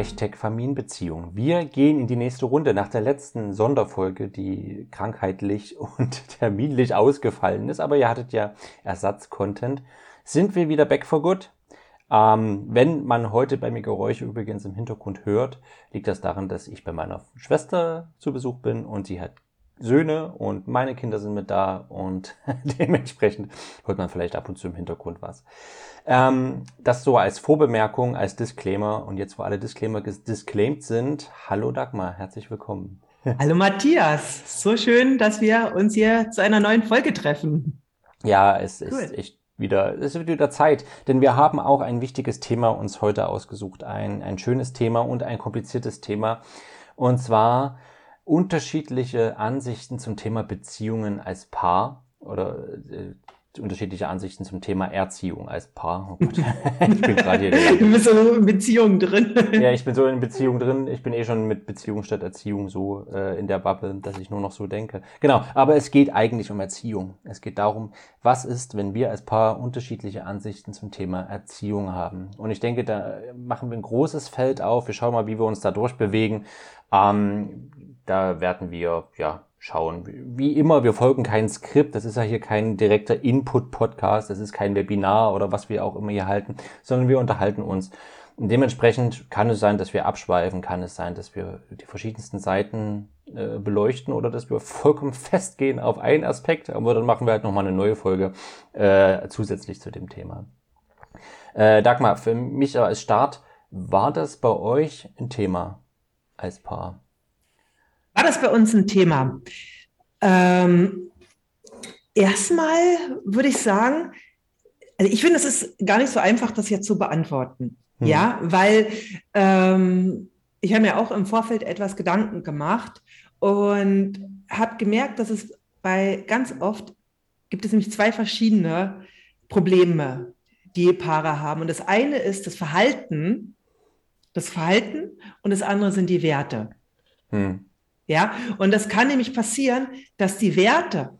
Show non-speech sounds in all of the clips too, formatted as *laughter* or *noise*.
Hashtag Familienbeziehung. Wir gehen in die nächste Runde. Nach der letzten Sonderfolge, die krankheitlich *laughs* und terminlich ausgefallen ist, aber ihr hattet ja Ersatzcontent, sind wir wieder back for good. Ähm, wenn man heute bei mir Geräusche übrigens im Hintergrund hört, liegt das daran, dass ich bei meiner Schwester zu Besuch bin und sie hat Söhne und meine Kinder sind mit da und *laughs* dementsprechend hört man vielleicht ab und zu im Hintergrund was. Ähm, das so als Vorbemerkung, als Disclaimer und jetzt, wo alle Disclaimer disclaimed sind, hallo Dagmar, herzlich willkommen. *laughs* Hallo Matthias, so schön, dass wir uns hier zu einer neuen Folge treffen. Ja, es cool. ist echt wieder, es wird wieder Zeit, denn wir haben auch ein wichtiges Thema uns heute ausgesucht, ein, ein schönes Thema und ein kompliziertes Thema und zwar unterschiedliche Ansichten zum Thema Beziehungen als Paar oder äh, unterschiedliche Ansichten zum Thema Erziehung als Paar. Oh *laughs* ich bin gerade hier. *laughs* Du bist so in Beziehung drin. ja, ich bin so in Beziehung drin. Ich bin eh schon mit Beziehung statt Erziehung so äh, in der Bubble, dass ich nur noch so denke. Genau, aber es geht eigentlich um Erziehung. Es geht darum, was ist, wenn wir als Paar unterschiedliche Ansichten zum Thema Erziehung haben. Und ich denke, da machen wir ein großes Feld auf. Wir schauen mal, wie wir uns da durchbewegen. Ähm, da werden wir, ja, schauen. Wie immer, wir folgen kein Skript. Das ist ja hier kein direkter Input-Podcast. Das ist kein Webinar oder was wir auch immer hier halten, sondern wir unterhalten uns. Und dementsprechend kann es sein, dass wir abschweifen, kann es sein, dass wir die verschiedensten Seiten äh, beleuchten oder dass wir vollkommen festgehen auf einen Aspekt. Aber dann machen wir halt nochmal eine neue Folge äh, zusätzlich zu dem Thema. Äh, Dagmar, für mich als Start, war das bei euch ein Thema als Paar? War das bei uns ein Thema? Ähm, erstmal würde ich sagen, also ich finde, es ist gar nicht so einfach, das jetzt zu beantworten. Hm. Ja, weil ähm, ich habe mir auch im Vorfeld etwas Gedanken gemacht und habe gemerkt, dass es bei ganz oft gibt es nämlich zwei verschiedene Probleme, die Paare haben. Und das eine ist das Verhalten, das Verhalten und das andere sind die Werte. Hm. Ja, und das kann nämlich passieren, dass die Werte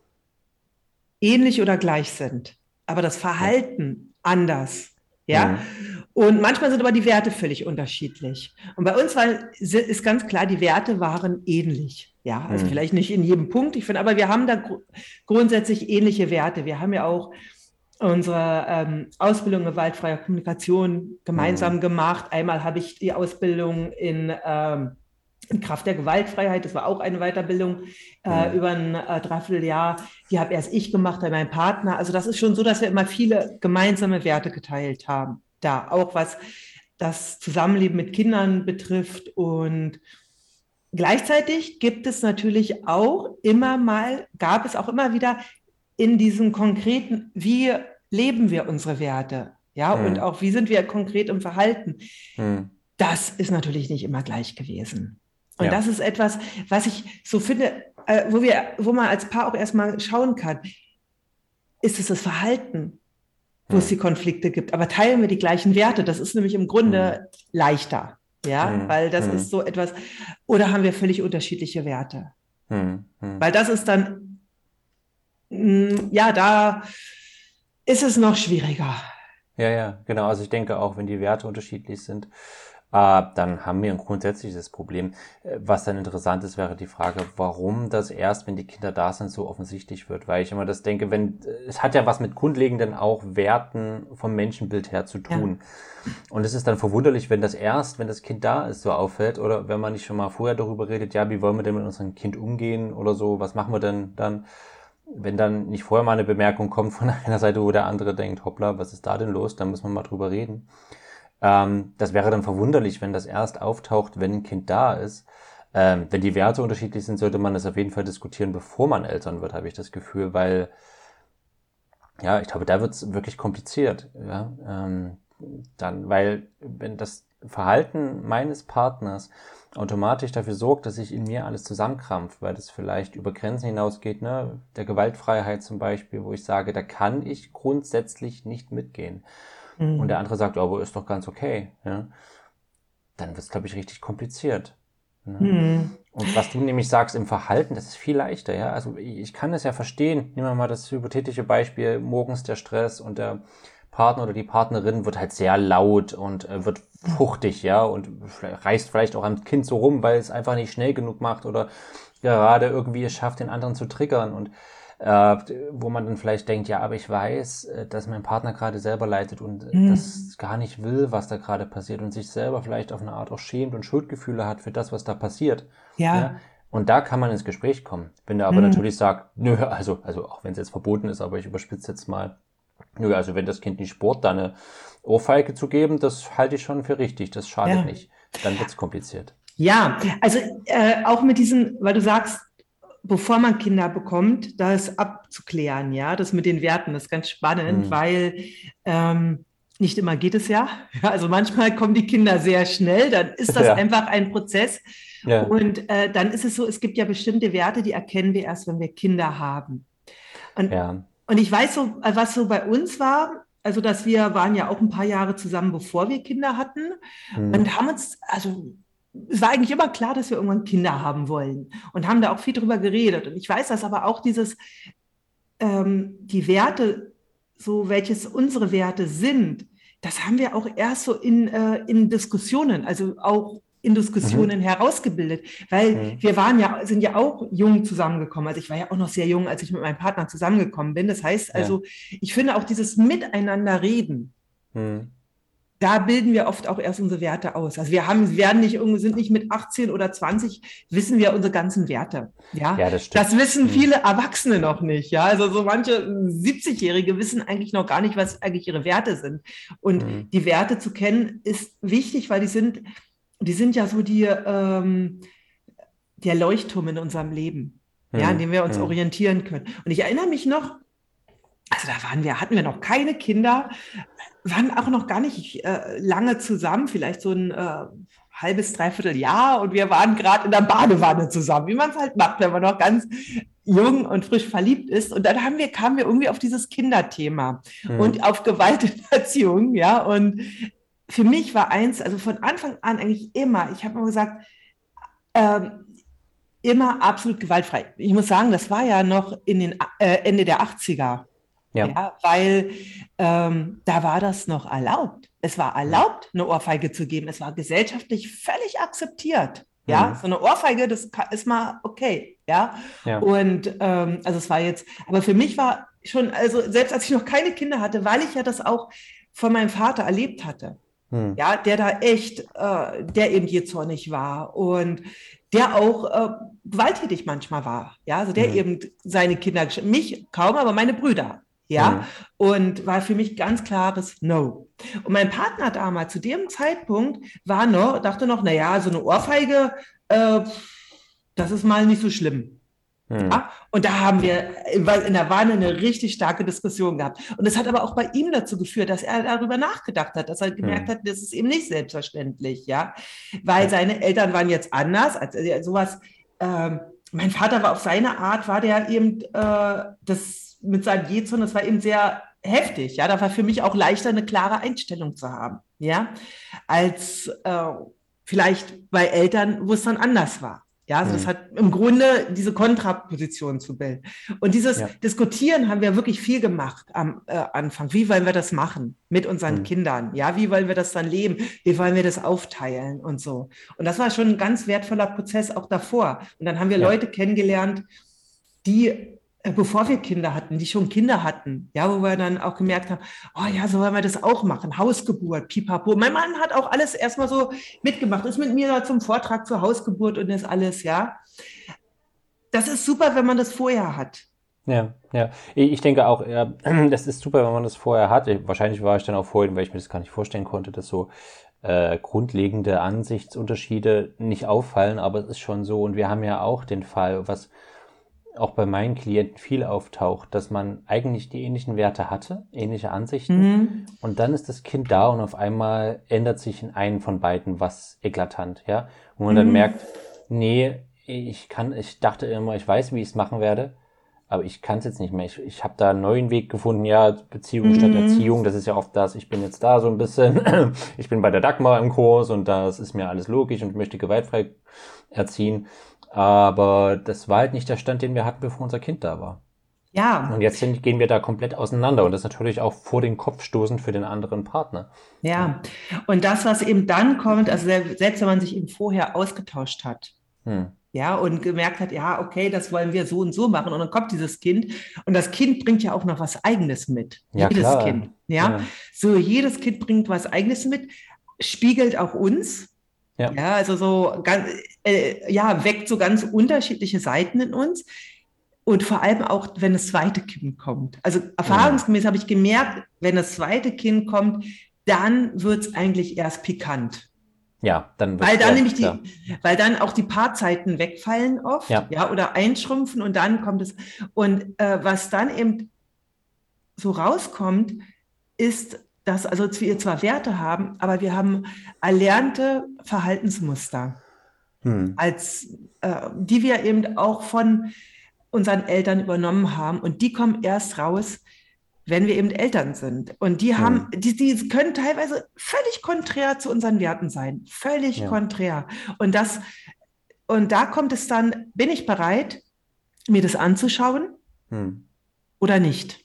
ähnlich oder gleich sind, aber das Verhalten anders. Ja, mhm. und manchmal sind aber die Werte völlig unterschiedlich. Und bei uns war, ist ganz klar, die Werte waren ähnlich. Ja, also mhm. vielleicht nicht in jedem Punkt, ich finde, aber wir haben da gr grundsätzlich ähnliche Werte. Wir haben ja auch unsere ähm, Ausbildung gewaltfreier Kommunikation gemeinsam mhm. gemacht. Einmal habe ich die Ausbildung in ähm, in Kraft der Gewaltfreiheit, das war auch eine Weiterbildung äh, mhm. über ein äh, Dreivierteljahr. Die habe erst ich gemacht bei meinem Partner. Also das ist schon so, dass wir immer viele gemeinsame Werte geteilt haben. Da auch was das Zusammenleben mit Kindern betrifft. Und gleichzeitig gibt es natürlich auch immer mal, gab es auch immer wieder in diesem konkreten, wie leben wir unsere Werte? Ja, mhm. und auch wie sind wir konkret im Verhalten? Mhm. Das ist natürlich nicht immer gleich gewesen. Und ja. das ist etwas, was ich so finde, äh, wo wir, wo man als Paar auch erstmal schauen kann. Ist es das Verhalten, wo hm. es die Konflikte gibt? Aber teilen wir die gleichen Werte? Das ist nämlich im Grunde hm. leichter. Ja, hm. weil das hm. ist so etwas, oder haben wir völlig unterschiedliche Werte? Hm. Hm. Weil das ist dann, mh, ja, da ist es noch schwieriger. Ja, ja, genau. Also ich denke auch, wenn die Werte unterschiedlich sind, äh, dann haben wir ein grundsätzliches Problem. Äh, was dann interessant ist, wäre die Frage, warum das erst, wenn die Kinder da sind, so offensichtlich wird. Weil ich immer das denke, wenn, es hat ja was mit grundlegenden auch Werten vom Menschenbild her zu tun. Ja. Und es ist dann verwunderlich, wenn das erst, wenn das Kind da ist, so auffällt oder wenn man nicht schon mal vorher darüber redet, ja, wie wollen wir denn mit unserem Kind umgehen oder so, was machen wir denn dann? Wenn dann nicht vorher mal eine Bemerkung kommt von *laughs* einer Seite, wo der andere denkt, hoppla, was ist da denn los? Dann müssen wir mal drüber reden. Ähm, das wäre dann verwunderlich, wenn das erst auftaucht, wenn ein Kind da ist. Ähm, wenn die Werte unterschiedlich sind, sollte man das auf jeden Fall diskutieren, bevor man Eltern wird, habe ich das Gefühl, weil ja, ich glaube, da wird es wirklich kompliziert. Ja? Ähm, dann, weil wenn das Verhalten meines Partners automatisch dafür sorgt, dass sich in mir alles zusammenkrampft, weil das vielleicht über Grenzen hinausgeht, ne, der Gewaltfreiheit zum Beispiel, wo ich sage, da kann ich grundsätzlich nicht mitgehen mhm. und der andere sagt, aber ist doch ganz okay, ja, dann wird es, glaube ich, richtig kompliziert. Ne? Mhm. Und was du nämlich sagst im Verhalten, das ist viel leichter, ja. Also ich kann es ja verstehen. Nehmen wir mal das hypothetische Beispiel, morgens der Stress und der Partner oder die Partnerin wird halt sehr laut und äh, wird fuchtig, ja, und reißt vielleicht auch am Kind so rum, weil es einfach nicht schnell genug macht oder gerade irgendwie es schafft, den anderen zu triggern und äh, wo man dann vielleicht denkt, ja, aber ich weiß, äh, dass mein Partner gerade selber leidet und mhm. das gar nicht will, was da gerade passiert und sich selber vielleicht auf eine Art auch schämt und Schuldgefühle hat für das, was da passiert. Ja. ja? Und da kann man ins Gespräch kommen. Wenn der aber mhm. natürlich sagt, nö, also, also auch wenn es jetzt verboten ist, aber ich überspitze jetzt mal, nö, also wenn das Kind nicht sport, dann eine Ohrfeige zu geben, das halte ich schon für richtig, das schadet ja. nicht. Dann wird es kompliziert. Ja, also äh, auch mit diesen, weil du sagst, bevor man Kinder bekommt, das abzuklären, ja, das mit den Werten, das ist ganz spannend, mhm. weil ähm, nicht immer geht es ja. Also manchmal kommen die Kinder sehr schnell, dann ist das ja. einfach ein Prozess. Ja. Und äh, dann ist es so, es gibt ja bestimmte Werte, die erkennen wir erst, wenn wir Kinder haben. Und, ja. und ich weiß so, was so bei uns war, also dass wir waren ja auch ein paar Jahre zusammen, bevor wir Kinder hatten mhm. und haben uns, also es war eigentlich immer klar, dass wir irgendwann Kinder haben wollen und haben da auch viel drüber geredet. Und ich weiß, dass aber auch dieses, ähm, die Werte, so welches unsere Werte sind, das haben wir auch erst so in, äh, in Diskussionen, also auch in Diskussionen mhm. herausgebildet, weil mhm. wir waren ja, sind ja auch jung zusammengekommen. Also ich war ja auch noch sehr jung, als ich mit meinem Partner zusammengekommen bin. Das heißt also, ja. ich finde auch dieses Miteinander reden, mhm da bilden wir oft auch erst unsere Werte aus. Also wir haben, werden nicht, sind nicht mit 18 oder 20, wissen wir unsere ganzen Werte. Ja, ja das, stimmt. das wissen mhm. viele Erwachsene noch nicht. Ja, also so manche 70-Jährige wissen eigentlich noch gar nicht, was eigentlich ihre Werte sind. Und mhm. die Werte zu kennen ist wichtig, weil die sind, die sind ja so die, ähm, der Leuchtturm in unserem Leben, mhm. ja, an dem wir uns mhm. orientieren können. Und ich erinnere mich noch, also da waren wir, hatten wir noch keine Kinder, waren auch noch gar nicht äh, lange zusammen, vielleicht so ein äh, halbes, dreiviertel Jahr und wir waren gerade in der Badewanne zusammen, wie man es halt macht, wenn man noch ganz jung und frisch verliebt ist. Und dann haben wir, kamen wir irgendwie auf dieses Kinderthema mhm. und auf Gewalt in Erziehung, ja. Und für mich war eins, also von Anfang an eigentlich immer, ich habe immer gesagt, ähm, immer absolut gewaltfrei. Ich muss sagen, das war ja noch in den äh, Ende der 80er. Ja. ja weil ähm, da war das noch erlaubt. Es war erlaubt, eine Ohrfeige zu geben. Es war gesellschaftlich völlig akzeptiert. Ja, mhm. so eine Ohrfeige, das ist mal okay. Ja, ja. und ähm, also es war jetzt, aber für mich war schon, also selbst als ich noch keine Kinder hatte, weil ich ja das auch von meinem Vater erlebt hatte. Mhm. Ja, der da echt, äh, der eben zornig war und der auch äh, gewalttätig manchmal war. Ja, also der mhm. eben seine Kinder, mich kaum, aber meine Brüder ja, und war für mich ganz klares No. Und mein Partner damals zu dem Zeitpunkt war noch, dachte noch, naja, so eine Ohrfeige, äh, das ist mal nicht so schlimm. Mhm. Ja? Und da haben wir in der Wanne eine richtig starke Diskussion gehabt. Und das hat aber auch bei ihm dazu geführt, dass er darüber nachgedacht hat, dass er gemerkt mhm. hat, das ist eben nicht selbstverständlich, ja, weil seine Eltern waren jetzt anders, als sowas. Äh, mein Vater war auf seine Art, war der eben äh, das mit seinem Jezorn, das war eben sehr heftig. Ja, da war für mich auch leichter, eine klare Einstellung zu haben. Ja, als äh, vielleicht bei Eltern, wo es dann anders war. Ja, also mhm. das hat im Grunde diese Kontraposition zu bilden. Und dieses ja. Diskutieren haben wir wirklich viel gemacht am äh, Anfang. Wie wollen wir das machen mit unseren mhm. Kindern? Ja, wie wollen wir das dann leben? Wie wollen wir das aufteilen und so? Und das war schon ein ganz wertvoller Prozess auch davor. Und dann haben wir ja. Leute kennengelernt, die bevor wir Kinder hatten, die schon Kinder hatten, ja, wo wir dann auch gemerkt haben, oh ja, so wollen wir das auch machen, Hausgeburt, pipapo. Mein Mann hat auch alles erstmal so mitgemacht, ist mit mir da zum Vortrag zur Hausgeburt und das alles, ja. Das ist super, wenn man das vorher hat. Ja, ja. Ich denke auch, ja, *clears throat* das ist super, wenn man das vorher hat. Wahrscheinlich war ich dann auch vorhin, weil ich mir das gar nicht vorstellen konnte, dass so äh, grundlegende Ansichtsunterschiede nicht auffallen, aber es ist schon so. Und wir haben ja auch den Fall, was auch bei meinen Klienten viel auftaucht, dass man eigentlich die ähnlichen Werte hatte, ähnliche Ansichten. Mhm. Und dann ist das Kind da und auf einmal ändert sich in einen von beiden was eklatant, ja. Und man mhm. dann merkt, nee, ich kann, ich dachte immer, ich weiß, wie ich es machen werde, aber ich kann es jetzt nicht mehr. Ich, ich habe da einen neuen Weg gefunden, ja, Beziehung mhm. statt Erziehung, das ist ja oft das, ich bin jetzt da so ein bisschen, *clears throat* ich bin bei der Dagmar im Kurs und das ist mir alles logisch und möchte gewaltfrei erziehen. Aber das war halt nicht der Stand, den wir hatten, bevor unser Kind da war. Ja. Und jetzt sind, gehen wir da komplett auseinander und das ist natürlich auch vor den Kopf stoßend für den anderen Partner. Ja, und das, was eben dann kommt, also selbst wenn man sich eben vorher ausgetauscht hat, hm. ja, und gemerkt hat, ja, okay, das wollen wir so und so machen und dann kommt dieses Kind und das Kind bringt ja auch noch was Eigenes mit. Ja, jedes klar. Kind, ja? ja. So, jedes Kind bringt was Eigenes mit, spiegelt auch uns. Ja, ja also so ganz, äh, ja, weckt so ganz unterschiedliche Seiten in uns. Und vor allem auch, wenn das zweite Kind kommt. Also erfahrungsgemäß ja. habe ich gemerkt, wenn das zweite Kind kommt, dann wird es eigentlich erst pikant. Ja, dann weil dann nämlich die, ja. weil dann auch die Paarzeiten wegfallen oft, ja. ja, oder einschrumpfen und dann kommt es. Und äh, was dann eben so rauskommt, ist, dass also wir zwar Werte haben, aber wir haben erlernte Verhaltensmuster, hm. als äh, die wir eben auch von unseren Eltern übernommen haben. Und die kommen erst raus, wenn wir eben Eltern sind. Und die haben, ja. die, die können teilweise völlig konträr zu unseren Werten sein. Völlig ja. konträr. Und das, und da kommt es dann, bin ich bereit, mir das anzuschauen hm. oder nicht?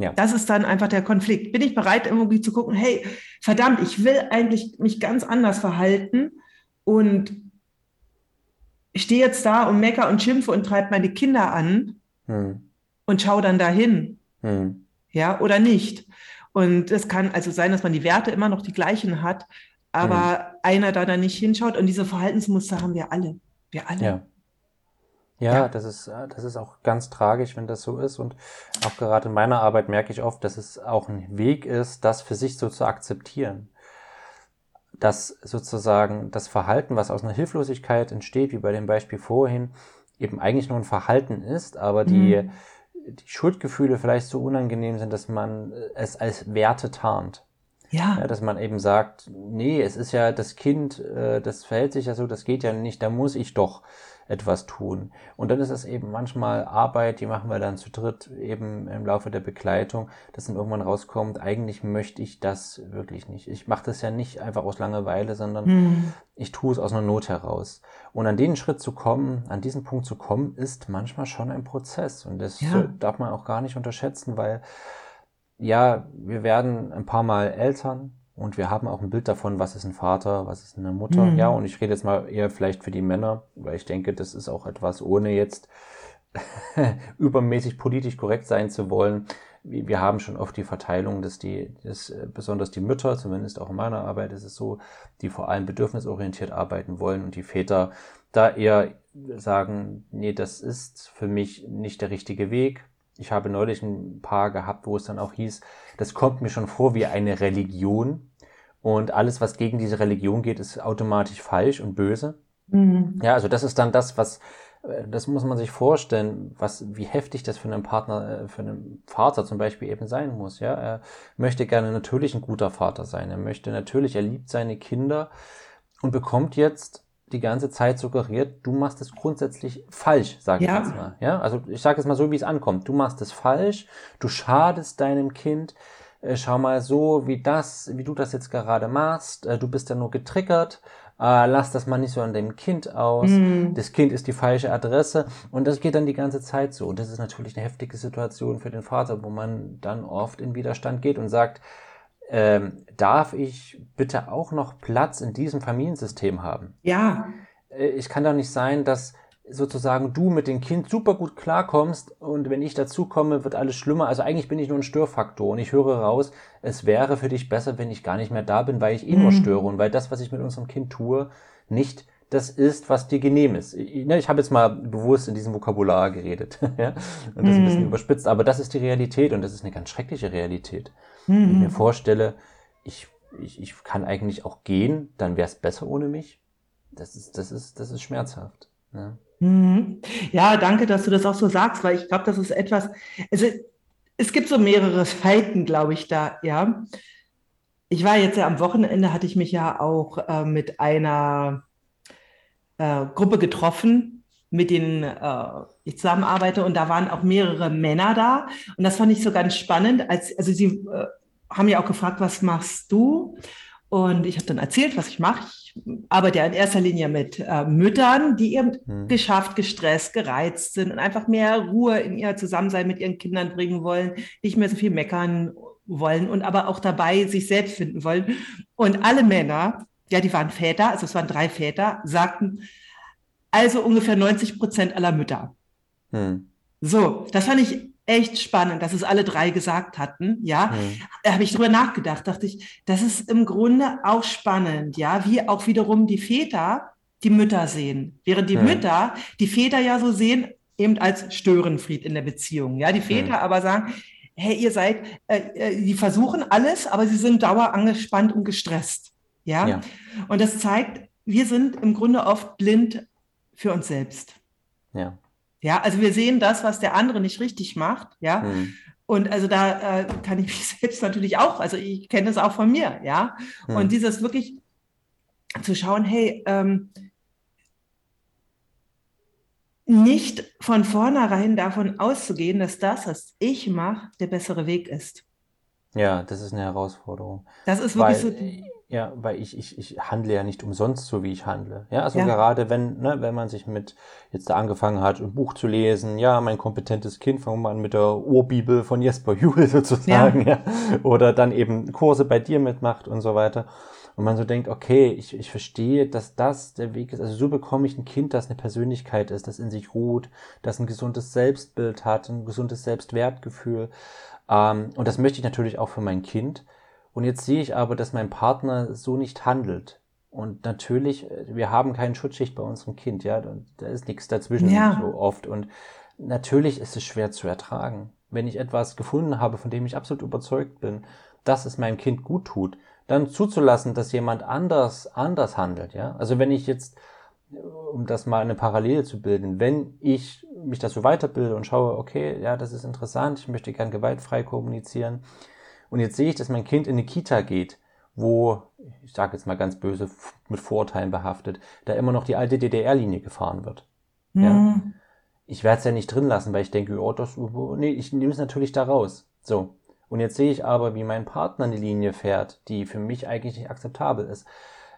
Ja. Das ist dann einfach der Konflikt. Bin ich bereit, irgendwie zu gucken, hey, verdammt, ich will eigentlich mich ganz anders verhalten und ich stehe jetzt da und mecker und schimpfe und treibe meine Kinder an hm. und schaue dann dahin. Hm. Ja, oder nicht. Und es kann also sein, dass man die Werte immer noch die gleichen hat, aber hm. einer da dann nicht hinschaut. Und diese Verhaltensmuster haben wir alle. Wir alle. Ja. Ja, ja, Das, ist, das ist auch ganz tragisch, wenn das so ist. Und auch gerade in meiner Arbeit merke ich oft, dass es auch ein Weg ist, das für sich so zu akzeptieren dass sozusagen das Verhalten, was aus einer Hilflosigkeit entsteht, wie bei dem Beispiel vorhin, eben eigentlich nur ein Verhalten ist, aber die, mhm. die Schuldgefühle vielleicht so unangenehm sind, dass man es als Werte tarnt. Ja. ja. Dass man eben sagt, nee, es ist ja das Kind, äh, das verhält sich ja so, das geht ja nicht, da muss ich doch etwas tun. Und dann ist es eben manchmal Arbeit, die machen wir dann zu dritt eben im Laufe der Begleitung, dass dann irgendwann rauskommt, eigentlich möchte ich das wirklich nicht. Ich mache das ja nicht einfach aus Langeweile, sondern hm. ich tue es aus einer Not heraus. Und an den Schritt zu kommen, an diesen Punkt zu kommen, ist manchmal schon ein Prozess. Und das ja. darf man auch gar nicht unterschätzen, weil ja, wir werden ein paar Mal Eltern, und wir haben auch ein Bild davon, was ist ein Vater, was ist eine Mutter. Mhm. Ja, und ich rede jetzt mal eher vielleicht für die Männer, weil ich denke, das ist auch etwas, ohne jetzt *laughs* übermäßig politisch korrekt sein zu wollen. Wir haben schon oft die Verteilung, dass die, dass äh, besonders die Mütter, zumindest auch in meiner Arbeit ist es so, die vor allem bedürfnisorientiert arbeiten wollen und die Väter da eher sagen, nee, das ist für mich nicht der richtige Weg. Ich habe neulich ein paar gehabt, wo es dann auch hieß, das kommt mir schon vor wie eine Religion. Und alles, was gegen diese Religion geht, ist automatisch falsch und böse. Mhm. Ja, also das ist dann das, was, äh, das muss man sich vorstellen, was, wie heftig das für einen Partner, äh, für einen Vater zum Beispiel eben sein muss. Ja, er möchte gerne natürlich ein guter Vater sein. Er möchte natürlich, er liebt seine Kinder und bekommt jetzt die ganze Zeit suggeriert, du machst es grundsätzlich falsch, sage ich jetzt mal. Ja, also ich sage es mal so, wie es ankommt. Du machst es falsch, du schadest deinem Kind, äh, schau mal so, wie das, wie du das jetzt gerade machst, äh, du bist ja nur getriggert, äh, lass das mal nicht so an dem Kind aus, mm. das Kind ist die falsche Adresse und das geht dann die ganze Zeit so. Und das ist natürlich eine heftige Situation für den Vater, wo man dann oft in Widerstand geht und sagt, ähm, darf ich bitte auch noch Platz in diesem Familiensystem haben? Ja. Äh, ich kann doch nicht sein, dass sozusagen du mit dem Kind super gut klarkommst und wenn ich dazukomme, wird alles schlimmer. Also eigentlich bin ich nur ein Störfaktor und ich höre raus, es wäre für dich besser, wenn ich gar nicht mehr da bin, weil ich eh mhm. nur störe und weil das, was ich mit unserem Kind tue, nicht das ist, was dir genehm ist. Ich, ne, ich habe jetzt mal bewusst in diesem Vokabular geredet *laughs* ja? und das mhm. ein bisschen mhm. überspitzt, aber das ist die Realität und das ist eine ganz schreckliche Realität. Mhm. Wenn ich mir vorstelle, ich, ich, ich kann eigentlich auch gehen, dann wäre es besser ohne mich. Das ist, das ist, das ist schmerzhaft. Ne? Mhm. Ja, danke, dass du das auch so sagst, weil ich glaube, das ist etwas, also es gibt so mehrere Seiten, glaube ich, da, ja. Ich war jetzt ja am Wochenende, hatte ich mich ja auch äh, mit einer äh, Gruppe getroffen, mit denen äh, ich zusammenarbeite und da waren auch mehrere Männer da und das fand ich so ganz spannend, als, also sie äh, haben ja auch gefragt, was machst du? Und ich habe dann erzählt, was ich mache. Ich arbeite ja in erster Linie mit äh, Müttern, die eben hm. geschafft, gestresst, gereizt sind und einfach mehr Ruhe in ihr Zusammensein mit ihren Kindern bringen wollen, nicht mehr so viel meckern wollen und aber auch dabei sich selbst finden wollen. Und alle Männer, ja, die waren Väter, also es waren drei Väter, sagten, also ungefähr 90 Prozent aller Mütter. Hm. So, das fand ich echt spannend, dass es alle drei gesagt hatten. Ja, mhm. da habe ich drüber nachgedacht, dachte ich, das ist im Grunde auch spannend, ja, wie auch wiederum die Väter die Mütter sehen, während die mhm. Mütter die Väter ja so sehen, eben als Störenfried in der Beziehung. Ja, die Väter mhm. aber sagen, hey, ihr seid, äh, äh, die versuchen alles, aber sie sind dauer angespannt und gestresst. Ja? ja. Und das zeigt, wir sind im Grunde oft blind für uns selbst. Ja. Ja, also wir sehen das, was der andere nicht richtig macht, ja. Mhm. Und also da äh, kann ich mich *laughs* selbst natürlich auch, also ich kenne das auch von mir, ja. Mhm. Und dieses wirklich zu schauen, hey, ähm, nicht von vornherein davon auszugehen, dass das, was ich mache, der bessere Weg ist. Ja, das ist eine Herausforderung. Das ist wirklich Weil, so. Ja, weil ich, ich, ich handle ja nicht umsonst so, wie ich handle. Ja, also ja. gerade wenn, ne, wenn man sich mit jetzt da angefangen hat, ein Buch zu lesen, ja, mein kompetentes Kind, fangen wir an mit der Urbibel von Jesper Juhl *laughs* sozusagen, ja. ja. Oder dann eben Kurse bei dir mitmacht und so weiter. Und man so denkt, okay, ich, ich verstehe, dass das der Weg ist. Also so bekomme ich ein Kind, das eine Persönlichkeit ist, das in sich ruht, das ein gesundes Selbstbild hat, ein gesundes Selbstwertgefühl. Ähm, und das möchte ich natürlich auch für mein Kind. Und jetzt sehe ich aber, dass mein Partner so nicht handelt. Und natürlich, äh, wir haben keine Schutzschicht bei unserem Kind, ja, da ist nichts dazwischen ja. so oft. Und natürlich ist es schwer zu ertragen. Wenn ich etwas gefunden habe, von dem ich absolut überzeugt bin, dass es meinem Kind gut tut, dann zuzulassen, dass jemand anders, anders handelt, ja. Also wenn ich jetzt, um das mal eine Parallele zu bilden, wenn ich mich dazu weiterbilde und schaue, okay, ja, das ist interessant, ich möchte gern gewaltfrei kommunizieren, und jetzt sehe ich, dass mein Kind in eine Kita geht, wo, ich sage jetzt mal ganz böse, mit Vorurteilen behaftet, da immer noch die alte DDR-Linie gefahren wird. Mhm. Ja. Ich werde es ja nicht drin lassen, weil ich denke, oh, das, nee, ich nehme es natürlich da raus. So. Und jetzt sehe ich aber, wie mein Partner eine Linie fährt, die für mich eigentlich nicht akzeptabel ist.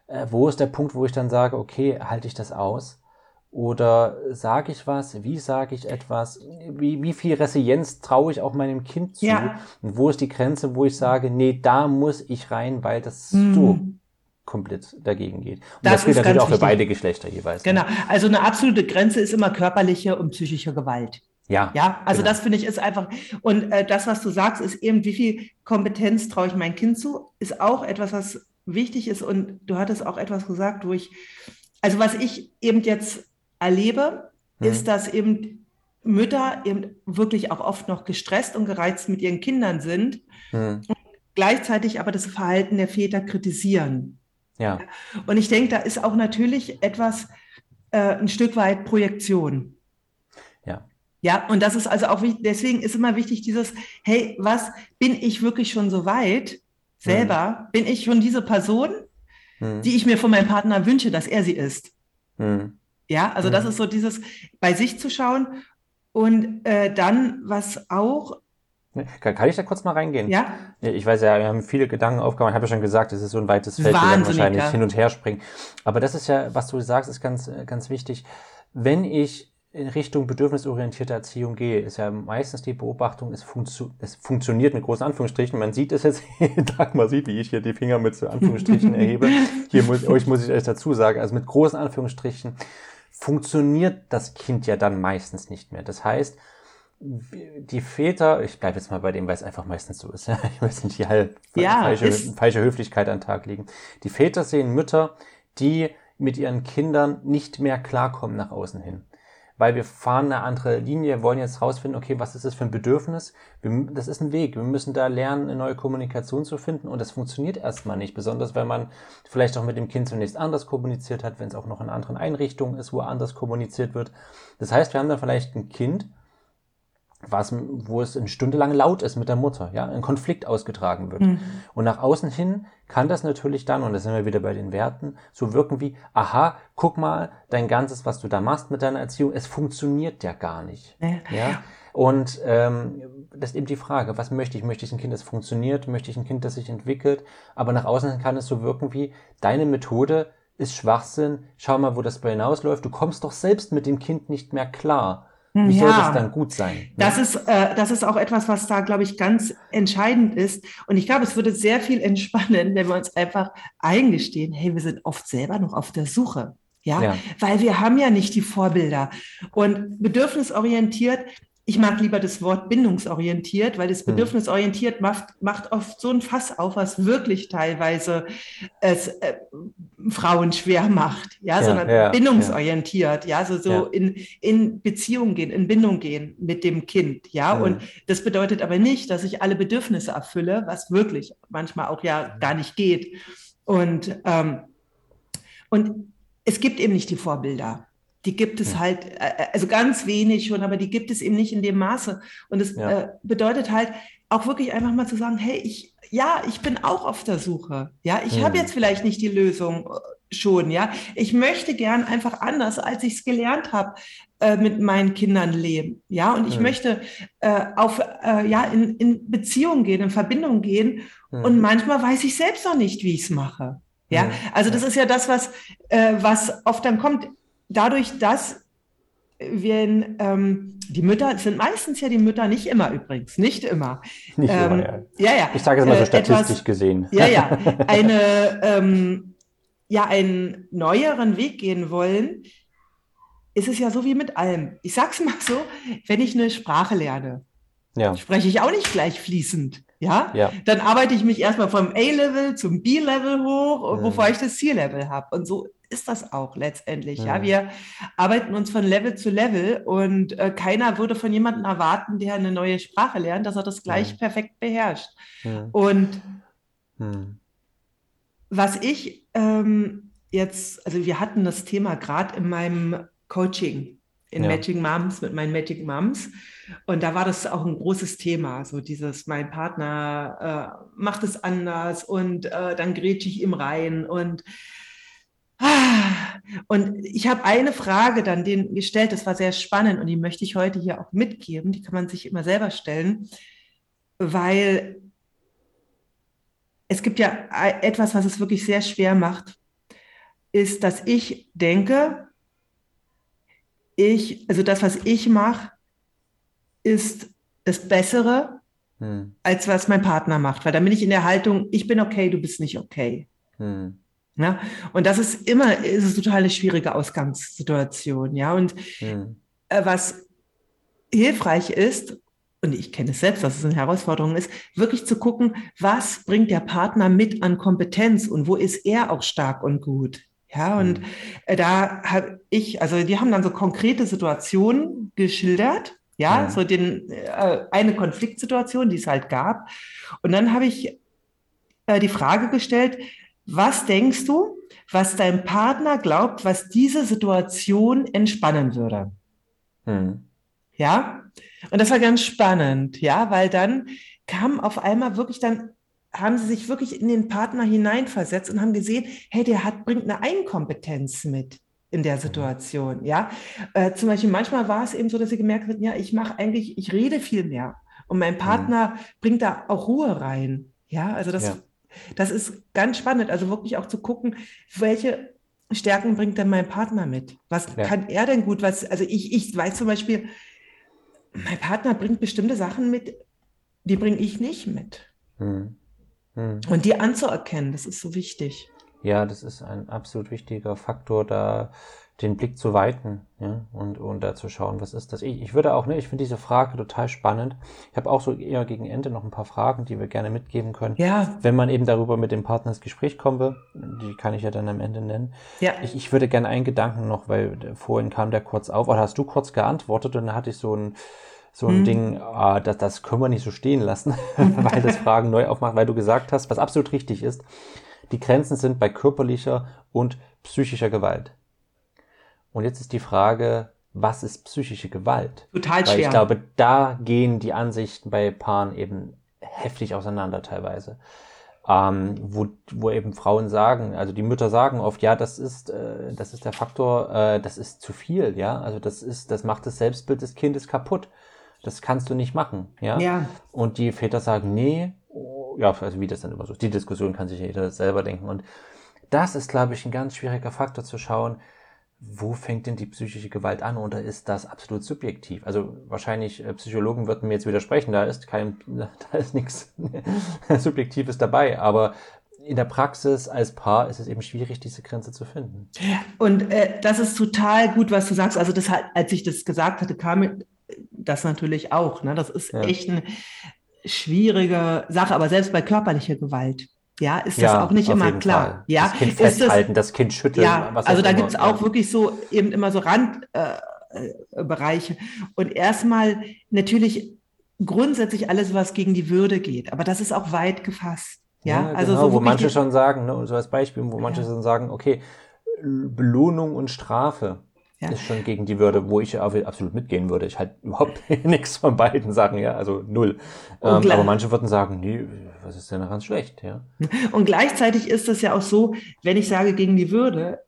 Äh, wo ist der Punkt, wo ich dann sage, okay, halte ich das aus? Oder sage ich was? Wie sage ich etwas? Wie, wie viel Resilienz traue ich auch meinem Kind zu? Ja. Und wo ist die Grenze, wo ich sage, nee, da muss ich rein, weil das mhm. so komplett dagegen geht. Und das, das gilt natürlich auch für beide Geschlechter jeweils. Ne? Genau. Also eine absolute Grenze ist immer körperliche und psychische Gewalt. Ja. Ja, also genau. das finde ich ist einfach, und äh, das, was du sagst, ist eben, wie viel Kompetenz traue ich mein Kind zu, ist auch etwas, was wichtig ist. Und du hattest auch etwas gesagt, wo ich, also was ich eben jetzt erlebe, mhm. ist, dass eben Mütter eben wirklich auch oft noch gestresst und gereizt mit ihren Kindern sind mhm. und gleichzeitig aber das Verhalten der Väter kritisieren. Ja. Und ich denke, da ist auch natürlich etwas, äh, ein Stück weit Projektion. Ja. Ja, und das ist also auch wichtig, deswegen ist immer wichtig dieses, hey, was bin ich wirklich schon so weit selber? Mhm. Bin ich schon diese Person, mhm. die ich mir von meinem Partner wünsche, dass er sie ist? Mhm. Ja, also mhm. das ist so dieses bei sich zu schauen und äh, dann, was auch. Kann, ich da kurz mal reingehen? Ja. Ich weiß ja, wir haben viele Gedanken aufgehauen. Ich habe ja schon gesagt, es ist so ein weites Feld, wir werden wahrscheinlich ja. hin und her springen. Aber das ist ja, was du sagst, ist ganz, ganz wichtig. Wenn ich in Richtung bedürfnisorientierte Erziehung gehe, ist ja meistens die Beobachtung, es, funktio es funktioniert mit großen Anführungsstrichen. Man sieht es jetzt *laughs* jeden Tag mal sieht, wie ich hier die Finger mit so Anführungsstrichen erhebe. Hier muss, euch muss ich euch dazu sagen, also mit großen Anführungsstrichen funktioniert das Kind ja dann meistens nicht mehr. Das heißt, die Väter, ich bleibe jetzt mal bei dem, weil es einfach meistens so ist, *laughs* ich möchte nicht hier ja, falsche, falsche Höflichkeit an den Tag legen. Die Väter sehen Mütter, die mit ihren Kindern nicht mehr klarkommen nach außen hin weil wir fahren eine andere Linie, wollen jetzt rausfinden, okay, was ist das für ein Bedürfnis? Wir, das ist ein Weg. Wir müssen da lernen, eine neue Kommunikation zu finden und das funktioniert erstmal nicht, besonders wenn man vielleicht auch mit dem Kind zunächst anders kommuniziert hat, wenn es auch noch in anderen Einrichtungen ist, wo anders kommuniziert wird. Das heißt, wir haben da vielleicht ein Kind, was, wo es eine Stunde lang laut ist mit der Mutter, ja, ein Konflikt ausgetragen wird. Mhm. Und nach außen hin kann das natürlich dann, und da sind wir wieder bei den Werten, so wirken wie, aha, guck mal, dein Ganzes, was du da machst mit deiner Erziehung, es funktioniert ja gar nicht. Ja. ja? Und ähm, das ist eben die Frage, was möchte ich? Möchte ich ein Kind, das funktioniert? Möchte ich ein Kind, das sich entwickelt? Aber nach außen kann es so wirken wie, deine Methode ist Schwachsinn, schau mal, wo das bei hinausläuft. Du kommst doch selbst mit dem Kind nicht mehr klar. Wie ja, soll das dann gut sein? Ne? Das ist, äh, das ist auch etwas, was da, glaube ich, ganz entscheidend ist. Und ich glaube, es würde sehr viel entspannen, wenn wir uns einfach eingestehen, hey, wir sind oft selber noch auf der Suche. Ja? ja, weil wir haben ja nicht die Vorbilder. Und bedürfnisorientiert ich mag lieber das Wort bindungsorientiert, weil das hm. bedürfnisorientiert macht, macht oft so ein Fass auf, was wirklich teilweise es äh, Frauen schwer macht, ja, ja sondern ja, bindungsorientiert, ja, ja so, so in, in Beziehung gehen, in Bindung gehen mit dem Kind, ja, hm. und das bedeutet aber nicht, dass ich alle Bedürfnisse erfülle, was wirklich manchmal auch ja gar nicht geht. Und, ähm, und es gibt eben nicht die Vorbilder. Die gibt es halt, äh, äh, also ganz wenig schon, aber die gibt es eben nicht in dem Maße. Und es äh, bedeutet halt auch wirklich einfach mal zu sagen, hey, ich, ja, ich bin auch auf der Suche. Ja, ich mhm. habe jetzt vielleicht nicht die Lösung äh, schon, ja. Ich möchte gern einfach anders, als ich es gelernt habe, äh, mit meinen Kindern leben. Ja, und ich mhm. möchte äh, auf, äh, ja, in, in Beziehung gehen, in Verbindung gehen. Mhm. Und manchmal weiß ich selbst noch nicht, wie ich es mache. Ja, also das ist ja das, was, äh, was oft dann kommt dadurch, dass wir ähm, die Mütter sind meistens ja die Mütter, nicht immer übrigens, nicht immer. Nicht ähm, immer, ja. ja. ja. Ich sage es immer so äh, statistisch etwas, gesehen. Ja, ja. *laughs* Eine, ähm, ja, einen neueren Weg gehen wollen, ist es ja so wie mit allem. Ich sag's mal so, wenn ich eine Sprache lerne, ja. spreche ich auch nicht gleich fließend. Ja? ja. Dann arbeite ich mich erstmal vom A-Level zum B-Level hoch, mhm. bevor ich das C-Level habe. Und so ist das auch letztendlich. Mhm. Ja, wir arbeiten uns von Level zu Level und äh, keiner würde von jemandem erwarten, der eine neue Sprache lernt, dass er das gleich mhm. perfekt beherrscht. Mhm. Und mhm. was ich ähm, jetzt, also wir hatten das Thema gerade in meinem Coaching in ja. Magic Moms mit meinen Magic Moms. Und da war das auch ein großes Thema, so dieses, mein Partner äh, macht es anders und äh, dann grätsche ich ihm rein und und ich habe eine Frage dann denen gestellt, das war sehr spannend und die möchte ich heute hier auch mitgeben. Die kann man sich immer selber stellen, weil es gibt ja etwas, was es wirklich sehr schwer macht, ist, dass ich denke, ich, also das, was ich mache, ist das Bessere, hm. als was mein Partner macht. Weil dann bin ich in der Haltung, ich bin okay, du bist nicht okay. Hm. Ja, und das ist immer, ist es total eine schwierige Ausgangssituation. Ja, und hm. äh, was hilfreich ist, und ich kenne es selbst, dass es eine Herausforderung ist, wirklich zu gucken, was bringt der Partner mit an Kompetenz und wo ist er auch stark und gut. Ja, und mhm. da habe ich, also die haben dann so konkrete Situationen geschildert, ja, ja. so den, äh, eine Konfliktsituation, die es halt gab. Und dann habe ich äh, die Frage gestellt, was denkst du, was dein Partner glaubt, was diese Situation entspannen würde? Mhm. Ja, und das war ganz spannend, ja, weil dann kam auf einmal wirklich dann haben sie sich wirklich in den Partner hineinversetzt und haben gesehen, hey, der hat, bringt eine Einkompetenz mit in der Situation, ja. Äh, zum Beispiel manchmal war es eben so, dass sie gemerkt hat, ja, ich mache eigentlich, ich rede viel mehr und mein Partner mhm. bringt da auch Ruhe rein, ja. Also das, ja. Das ist ganz spannend, also wirklich auch zu gucken, welche Stärken bringt denn mein Partner mit? Was ja. kann er denn gut? Was, also ich, ich weiß zum Beispiel, mein Partner bringt bestimmte Sachen mit, die bringe ich nicht mit. Mhm. Hm. Und die anzuerkennen, das ist so wichtig. Ja, das ist ein absolut wichtiger Faktor, da den Blick zu weiten ja, und, und da zu schauen, was ist das. Ich, ich würde auch, ne, ich finde diese Frage total spannend. Ich habe auch so eher gegen Ende noch ein paar Fragen, die wir gerne mitgeben können. Ja. Wenn man eben darüber mit dem Partner ins Gespräch kommen will, die kann ich ja dann am Ende nennen. Ja. Ich, ich würde gerne einen Gedanken noch, weil vorhin kam der kurz auf, oder hast du kurz geantwortet und dann hatte ich so ein so ein hm. Ding, äh, das, das können wir nicht so stehen lassen, *laughs* weil das Fragen neu aufmacht, weil du gesagt hast, was absolut richtig ist, die Grenzen sind bei körperlicher und psychischer Gewalt. Und jetzt ist die Frage, was ist psychische Gewalt? Total schwer. Weil ich glaube, da gehen die Ansichten bei Paaren eben heftig auseinander teilweise. Ähm, wo, wo eben Frauen sagen, also die Mütter sagen oft, ja, das ist, äh, das ist der Faktor, äh, das ist zu viel, ja, also das ist, das macht das Selbstbild des Kindes kaputt Das kannst du nicht machen, ja. Ja. Und die Väter sagen, nee, oh, ja, also wie das dann immer so. ist. Die Diskussion kann sich jeder selber denken. Und das ist, glaube ich, ein ganz schwieriger Faktor zu schauen, wo fängt denn die psychische Gewalt an oder ist das absolut subjektiv? Also wahrscheinlich äh, Psychologen würden mir jetzt widersprechen, da ist kein, *laughs* da ist nichts *laughs* Subjektives dabei, aber in der Praxis als Paar ist es eben schwierig, diese Grenze zu finden. Und äh, das ist total gut, was du sagst. Also das, als ich das gesagt hatte, kam das natürlich auch. Ne? Das ist ja. echt eine schwierige Sache, aber selbst bei körperlicher Gewalt. Ja, ist das ja, auch nicht immer klar. Fall. Ja, das Kind festhalten, das, das, Kind schütteln. Ja, also da gibt es auch wirklich so eben immer so Randbereiche. Äh, und erstmal natürlich grundsätzlich alles, was gegen die Würde geht. Aber das ist auch weit gefasst. Ja, ja also genau, so wo manche schon sagen, ne, so als Beispiel, wo manche ja. schon sagen, okay, Belohnung und Strafe ja. ist schon gegen die Würde, wo ich absolut mitgehen würde. Ich halte überhaupt *laughs* nichts von beiden Sachen, ja, also null. Ähm, aber manche würden sagen, nee, was ist denn daran schlecht, ja. *laughs* Und gleichzeitig ist es ja auch so, wenn ich sage gegen die Würde,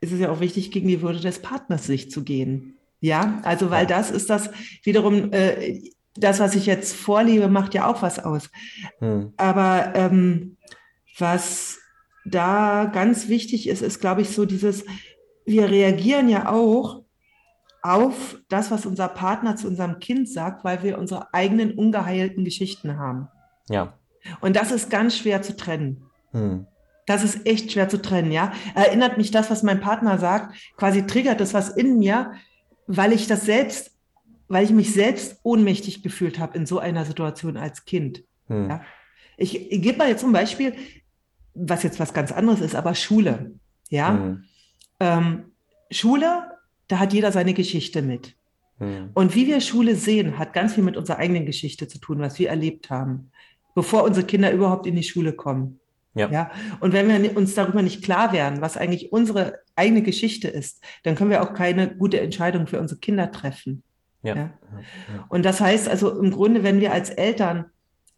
ist es ja auch wichtig, gegen die Würde des Partners sich zu gehen. Ja, also weil das ist das wiederum, äh, das, was ich jetzt vorlebe, macht ja auch was aus. Hm. Aber ähm, was da ganz wichtig ist, ist, glaube ich, so dieses, wir reagieren ja auch auf das, was unser Partner zu unserem Kind sagt, weil wir unsere eigenen ungeheilten Geschichten haben. Ja. Und das ist ganz schwer zu trennen. Hm. Das ist echt schwer zu trennen, ja. Erinnert mich das, was mein Partner sagt, quasi triggert das was in mir, weil ich das selbst, weil ich mich selbst ohnmächtig gefühlt habe in so einer Situation als Kind. Hm. Ja? Ich, ich gebe mal jetzt zum Beispiel, was jetzt was ganz anderes ist, aber Schule. Ja. Hm. Ähm, Schule, da hat jeder seine Geschichte mit. Hm. Und wie wir Schule sehen, hat ganz viel mit unserer eigenen Geschichte zu tun, was wir erlebt haben, bevor unsere Kinder überhaupt in die Schule kommen. Ja. ja. Und wenn wir uns darüber nicht klar werden, was eigentlich unsere eigene Geschichte ist, dann können wir auch keine gute Entscheidung für unsere Kinder treffen. Ja. ja? Und das heißt also im Grunde, wenn wir als Eltern,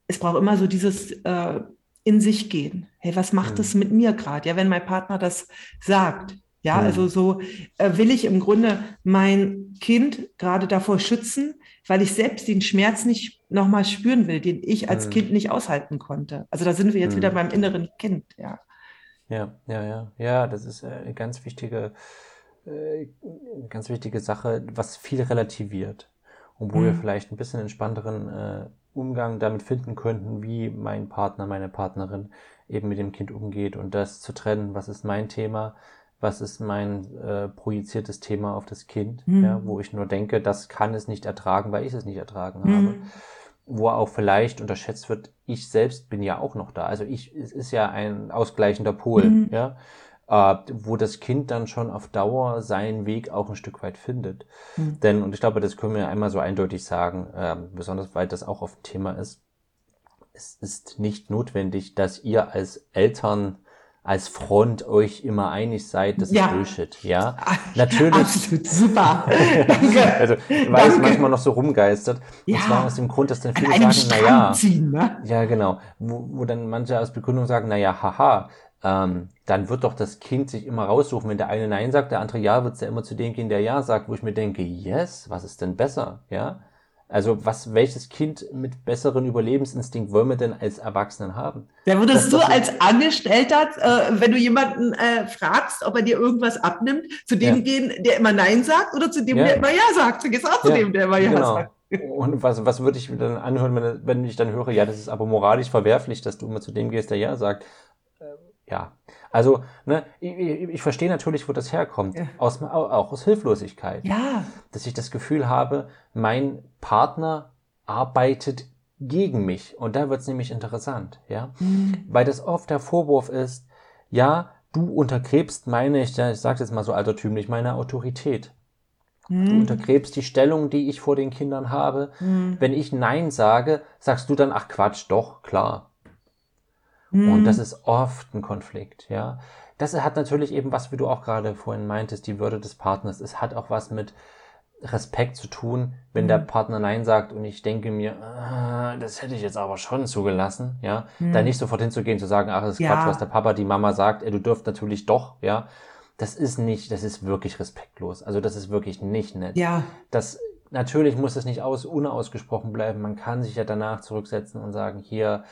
es braucht immer so dieses äh, in sich gehen. Hey, was macht es mhm. mit mir gerade? Ja, wenn mein Partner das sagt, ja, mhm. also so äh, will ich im Grunde mein Kind gerade davor schützen, weil ich selbst den Schmerz nicht nochmal spüren will, den ich als mhm. Kind nicht aushalten konnte. Also da sind wir jetzt mhm. wieder beim inneren Kind, ja. Ja, ja, ja. Ja, das ist äh, eine ganz wichtige, äh, ganz wichtige Sache, was viel relativiert. Und wo wir mhm. vielleicht ein bisschen entspannteren äh, Umgang damit finden könnten, wie mein Partner, meine Partnerin eben mit dem Kind umgeht und das zu trennen, was ist mein Thema, was ist mein äh, projiziertes Thema auf das Kind, mhm. ja, wo ich nur denke, das kann es nicht ertragen, weil ich es nicht ertragen mhm. habe. Wo auch vielleicht unterschätzt wird, ich selbst bin ja auch noch da. Also ich, es ist ja ein ausgleichender Pol, mhm. ja, äh, wo das Kind dann schon auf Dauer seinen Weg auch ein Stück weit findet. Mhm. Denn, und ich glaube, das können wir einmal so eindeutig sagen, äh, besonders weil das auch oft Thema ist, es ist nicht notwendig, dass ihr als Eltern als Front euch immer einig seid, das ja. ist Bullshit. Ja, *laughs* natürlich. Absolut super. Danke. *laughs* Also, weil Danke. es manchmal noch so rumgeistert. Ja. Und zwar aus dem Grund, dass dann viele sagen, naja. Ne? Ja, genau. Wo, wo dann manche aus Begründung sagen, naja, haha, ähm, dann wird doch das Kind sich immer raussuchen. Wenn der eine Nein sagt, der andere Ja, wird es ja immer zu dem gehen, der Ja sagt, wo ich mir denke, yes, was ist denn besser? Ja. Also was, welches Kind mit besseren Überlebensinstinkt wollen wir denn als Erwachsenen haben? Ja, würdest du als Angestellter, äh, wenn du jemanden äh, fragst, ob er dir irgendwas abnimmt, zu dem ja. gehen, der immer Nein sagt oder zu dem, ja. der immer Ja sagt? Du gehst auch zu ja, dem, der immer Ja genau. sagt. *laughs* Und was, was würde ich mir dann anhören, wenn, wenn ich dann höre, ja, das ist aber moralisch verwerflich, dass du immer zu dem gehst, der Ja sagt. Äh, ja, also, ne, ich, ich verstehe natürlich, wo das herkommt. Ja. Aus, auch aus Hilflosigkeit. Ja. Dass ich das Gefühl habe, mein Partner arbeitet gegen mich. Und da wird es nämlich interessant, ja. Mhm. Weil das oft der Vorwurf ist, ja, du untergräbst meine, ich, ich sage jetzt mal so altertümlich, meine Autorität. Mhm. Du untergräbst die Stellung, die ich vor den Kindern habe. Mhm. Wenn ich Nein sage, sagst du dann, ach Quatsch, doch, klar. Mhm. Und das ist oft ein Konflikt, ja. Das hat natürlich eben was, wie du auch gerade vorhin meintest, die Würde des Partners. Es hat auch was mit Respekt zu tun, wenn mhm. der Partner Nein sagt und ich denke mir, ah, das hätte ich jetzt aber schon zugelassen, ja. Mhm. Da nicht sofort hinzugehen, zu sagen, ach, das ist ja. Quatsch, was der Papa, die Mama sagt, ey, du dürft natürlich doch, ja. Das ist nicht, das ist wirklich respektlos. Also das ist wirklich nicht nett. Ja. Das natürlich muss es nicht aus, unausgesprochen bleiben. Man kann sich ja danach zurücksetzen und sagen, hier,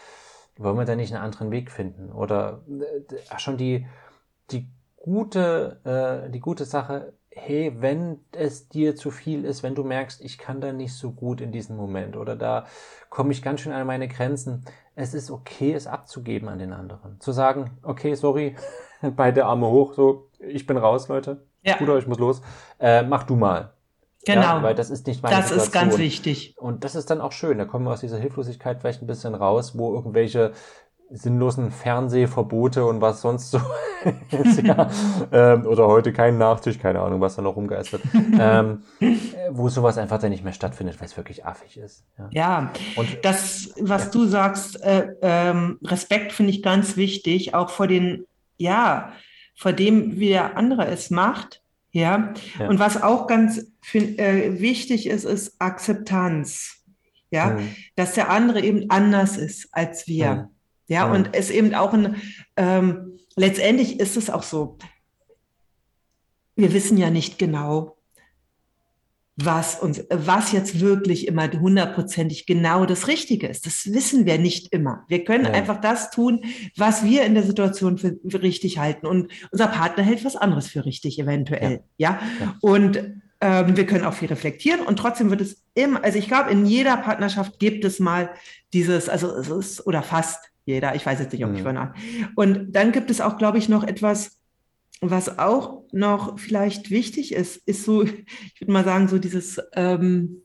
wollen wir da nicht einen anderen Weg finden? Oder äh, schon die, die gute, äh, die gute Sache, hey, wenn es dir zu viel ist, wenn du merkst, ich kann da nicht so gut in diesem Moment oder da komme ich ganz schön an meine Grenzen, es ist okay, es abzugeben an den anderen. Zu sagen, okay, sorry, *laughs* beide Arme hoch, so, ich bin raus, Leute. Ja. Bruder, ich muss los. Äh, mach du mal. Genau. Ja, weil das ist nicht meine Das Situation. ist ganz wichtig. Und das ist dann auch schön. Da kommen wir aus dieser Hilflosigkeit vielleicht ein bisschen raus, wo irgendwelche sinnlosen Fernsehverbote und was sonst so *laughs* ist, ja. *laughs* ähm, oder heute kein Nachtisch, keine Ahnung, was da noch rumgeistert, *laughs* ähm, wo sowas einfach dann nicht mehr stattfindet, weil es wirklich affig ist. Ja, ja und das, was ja. du sagst, äh, ähm, Respekt finde ich ganz wichtig, auch vor den, ja, vor dem, wie der andere es macht. Ja, ja. und was auch ganz äh, wichtig ist, ist Akzeptanz. Ja, mhm. dass der andere eben anders ist als wir. Mhm. Ja, mhm. und es eben auch ein, ähm, letztendlich ist es auch so, wir wissen ja nicht genau, was uns, was jetzt wirklich immer hundertprozentig genau das Richtige ist. Das wissen wir nicht immer. Wir können ja. einfach das tun, was wir in der Situation für, für, richtig halten. Und unser Partner hält was anderes für richtig, eventuell. Ja. ja? ja. Und ähm, wir können auch viel reflektieren und trotzdem wird es immer, also ich glaube, in jeder Partnerschaft gibt es mal dieses, also es ist, oder fast jeder, ich weiß jetzt nicht, ob ich mhm. von Und dann gibt es auch, glaube ich, noch etwas, was auch noch vielleicht wichtig ist, ist so, *laughs* ich würde mal sagen, so dieses, ähm,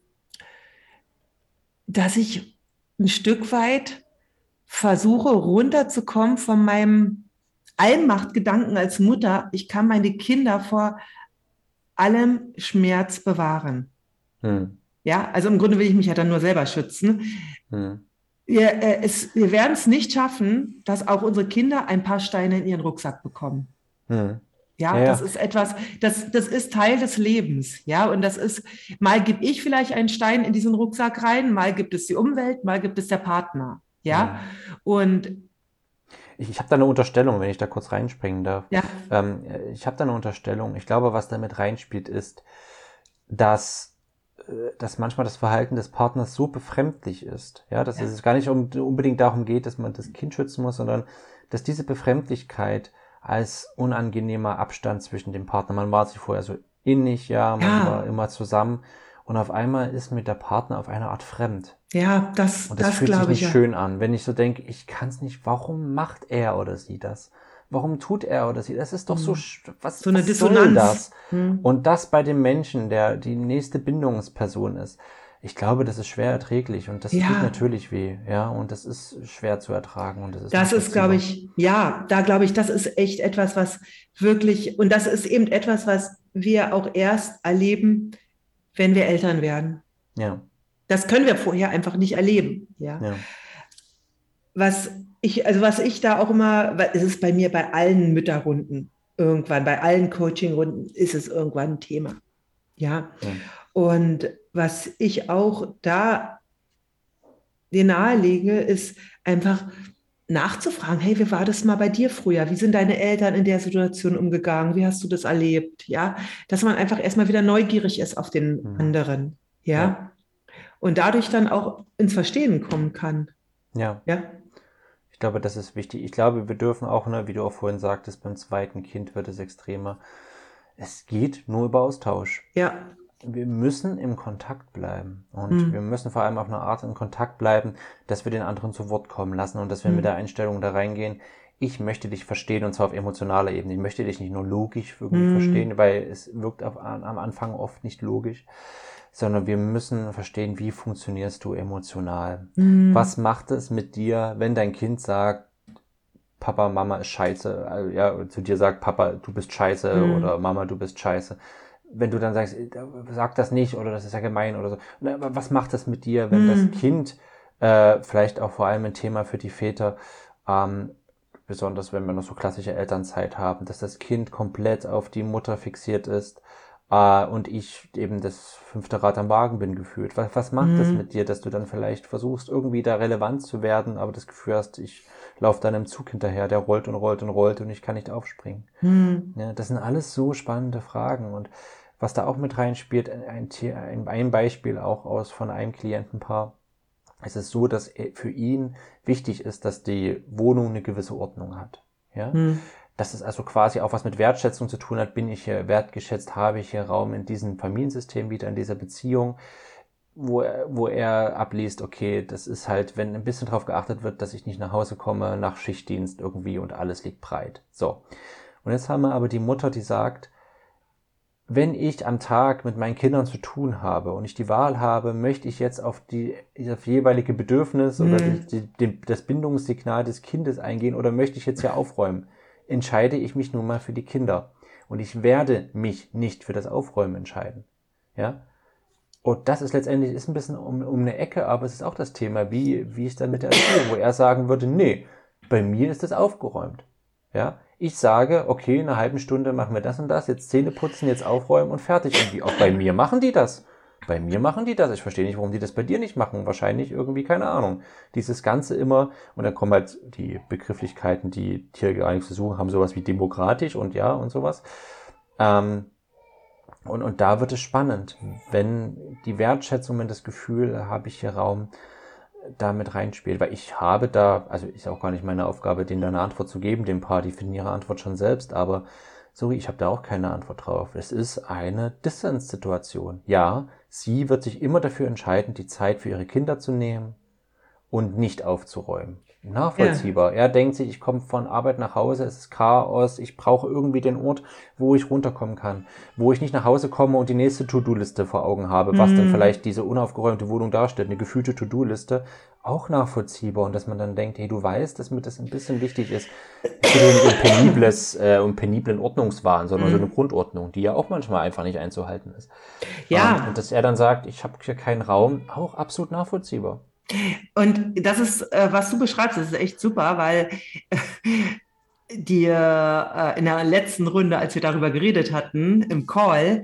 dass ich ein Stück weit versuche, runterzukommen von meinem Allmachtgedanken als Mutter. Ich kann meine Kinder vor allem Schmerz bewahren. Hm. Ja, also im Grunde will ich mich ja dann nur selber schützen. Hm wir, äh, es, wir werden es nicht schaffen, dass auch unsere Kinder ein paar Steine in ihren Rucksack bekommen. Hm. Ja, ja, das ist etwas, das, das ist Teil des Lebens. Ja, und das ist, mal gebe ich vielleicht einen Stein in diesen Rucksack rein, mal gibt es die Umwelt, mal gibt es der Partner. Ja, ja. und ich, ich habe da eine Unterstellung, wenn ich da kurz reinspringen darf. Ja. Ähm, ich habe da eine Unterstellung. Ich glaube, was damit reinspielt, ist, dass äh, dass manchmal das Verhalten des Partners so befremdlich ist, ja, dass ja. es gar nicht um, unbedingt darum geht, dass man das Kind schützen muss, sondern dass diese Befremdlichkeit als unangenehmer Abstand zwischen dem Partner, man war sich vorher so innig, ja, man ja. war immer zusammen und auf einmal ist mit der Partner auf eine Art fremd. Ja, das, und das, das fühlt sich nicht ja. schön an, wenn ich so denke, ich kann es nicht, warum macht er oder sie das? warum tut er oder sie? Das ist doch so, hm. was, so eine was Dissonanz. Soll das? Hm. Und das bei dem Menschen, der die nächste Bindungsperson ist. Ich glaube, das ist schwer erträglich und das ja. tut natürlich weh, ja, und das ist schwer zu ertragen und das ist. Das ist, glaube ich, ja, da glaube ich, das ist echt etwas, was wirklich und das ist eben etwas, was wir auch erst erleben, wenn wir Eltern werden. Ja. Das können wir vorher einfach nicht erleben, ja. ja. Was ich, also was ich da auch immer, es ist bei mir bei allen Mütterrunden irgendwann, bei allen Coachingrunden ist es irgendwann ein Thema. Ja. ja. Und was ich auch da dir nahelege, ist einfach nachzufragen, hey, wie war das mal bei dir früher? Wie sind deine Eltern in der Situation umgegangen? Wie hast du das erlebt? Ja, dass man einfach erstmal wieder neugierig ist auf den mhm. anderen. Ja? ja. Und dadurch dann auch ins Verstehen kommen kann. Ja. Ja glaube, das ist wichtig. Ich glaube, wir dürfen auch, ne, wie du auch vorhin sagtest, beim zweiten Kind wird es extremer. Es geht nur über Austausch. Ja. Wir müssen im Kontakt bleiben. Und mhm. wir müssen vor allem auf eine Art in Kontakt bleiben, dass wir den anderen zu Wort kommen lassen und dass wir mhm. mit der Einstellung da reingehen, ich möchte dich verstehen und zwar auf emotionaler Ebene. Ich möchte dich nicht nur logisch irgendwie mhm. verstehen, weil es wirkt auf, am Anfang oft nicht logisch, sondern wir müssen verstehen, wie funktionierst du emotional. Mhm. Was macht es mit dir, wenn dein Kind sagt, Papa, Mama ist scheiße, also, ja, zu dir sagt, Papa, du bist scheiße mhm. oder Mama, du bist scheiße. Wenn du dann sagst, sag das nicht oder das ist ja gemein oder so. Was macht das mit dir, wenn mhm. das Kind, äh, vielleicht auch vor allem ein Thema für die Väter, ähm, besonders wenn wir noch so klassische Elternzeit haben, dass das Kind komplett auf die Mutter fixiert ist, äh, und ich eben das fünfte Rad am Wagen bin gefühlt. Was, was macht mhm. das mit dir, dass du dann vielleicht versuchst, irgendwie da relevant zu werden, aber das Gefühl hast, ich laufe dann im Zug hinterher, der rollt und rollt und rollt und ich kann nicht aufspringen. Mhm. Ja, das sind alles so spannende Fragen und was da auch mit reinspielt, ein, ein, ein Beispiel auch aus von einem Klientenpaar. Es ist so, dass für ihn wichtig ist, dass die Wohnung eine gewisse Ordnung hat. Ja? Hm. Dass es also quasi auch was mit Wertschätzung zu tun hat. Bin ich hier wertgeschätzt? Habe ich hier Raum in diesem Familiensystem wieder, in dieser Beziehung? wo er, wo er abliest, okay, das ist halt, wenn ein bisschen drauf geachtet wird, dass ich nicht nach Hause komme, nach Schichtdienst irgendwie und alles liegt breit. So. Und jetzt haben wir aber die Mutter, die sagt, wenn ich am Tag mit meinen Kindern zu tun habe und ich die Wahl habe, möchte ich jetzt auf die auf jeweilige Bedürfnis mhm. oder die, die, das Bindungssignal des Kindes eingehen oder möchte ich jetzt hier aufräumen, entscheide ich mich nun mal für die Kinder. Und ich werde mich nicht für das Aufräumen entscheiden. Ja? Und das ist letztendlich ist ein bisschen um, um eine Ecke, aber es ist auch das Thema, wie, wie ist dann mit der Erziehung, wo er sagen würde, nee, bei mir ist das aufgeräumt. Ja, ich sage, okay, in einer halben Stunde machen wir das und das, jetzt Zähne putzen, jetzt aufräumen und fertig. Irgendwie. Auch bei mir machen die das. Bei mir machen die das. Ich verstehe nicht, warum die das bei dir nicht machen. Wahrscheinlich irgendwie, keine Ahnung. Dieses Ganze immer, und dann kommen halt die Begrifflichkeiten, die hier gar nichts zu suchen haben, sowas wie demokratisch und ja und sowas. Ähm, und, und da wird es spannend, wenn die Wertschätzung, wenn das Gefühl, habe ich hier Raum, da mit reinspielt. Weil ich habe da, also ist auch gar nicht meine Aufgabe, denen da eine Antwort zu geben, dem Paar, die finden ihre Antwort schon selbst, aber sorry, ich habe da auch keine Antwort drauf. Es ist eine Dissens-Situation. Ja, sie wird sich immer dafür entscheiden, die Zeit für ihre Kinder zu nehmen und nicht aufzuräumen nachvollziehbar. Ja. Er denkt sich, ich komme von Arbeit nach Hause, es ist Chaos, ich brauche irgendwie den Ort, wo ich runterkommen kann, wo ich nicht nach Hause komme und die nächste To-Do-Liste vor Augen habe, was mhm. dann vielleicht diese unaufgeräumte Wohnung darstellt, eine gefühlte To-Do-Liste, auch nachvollziehbar und dass man dann denkt, hey, du weißt, dass mir das ein bisschen wichtig ist. Es geht nicht um penibles, *laughs* äh, um peniblen Ordnungswahn, sondern mhm. so eine Grundordnung, die ja auch manchmal einfach nicht einzuhalten ist. Ja. Und, und dass er dann sagt, ich habe hier keinen Raum, auch absolut nachvollziehbar. Und das ist, äh, was du beschreibst, das ist echt super, weil dir äh, in der letzten Runde, als wir darüber geredet hatten, im Call,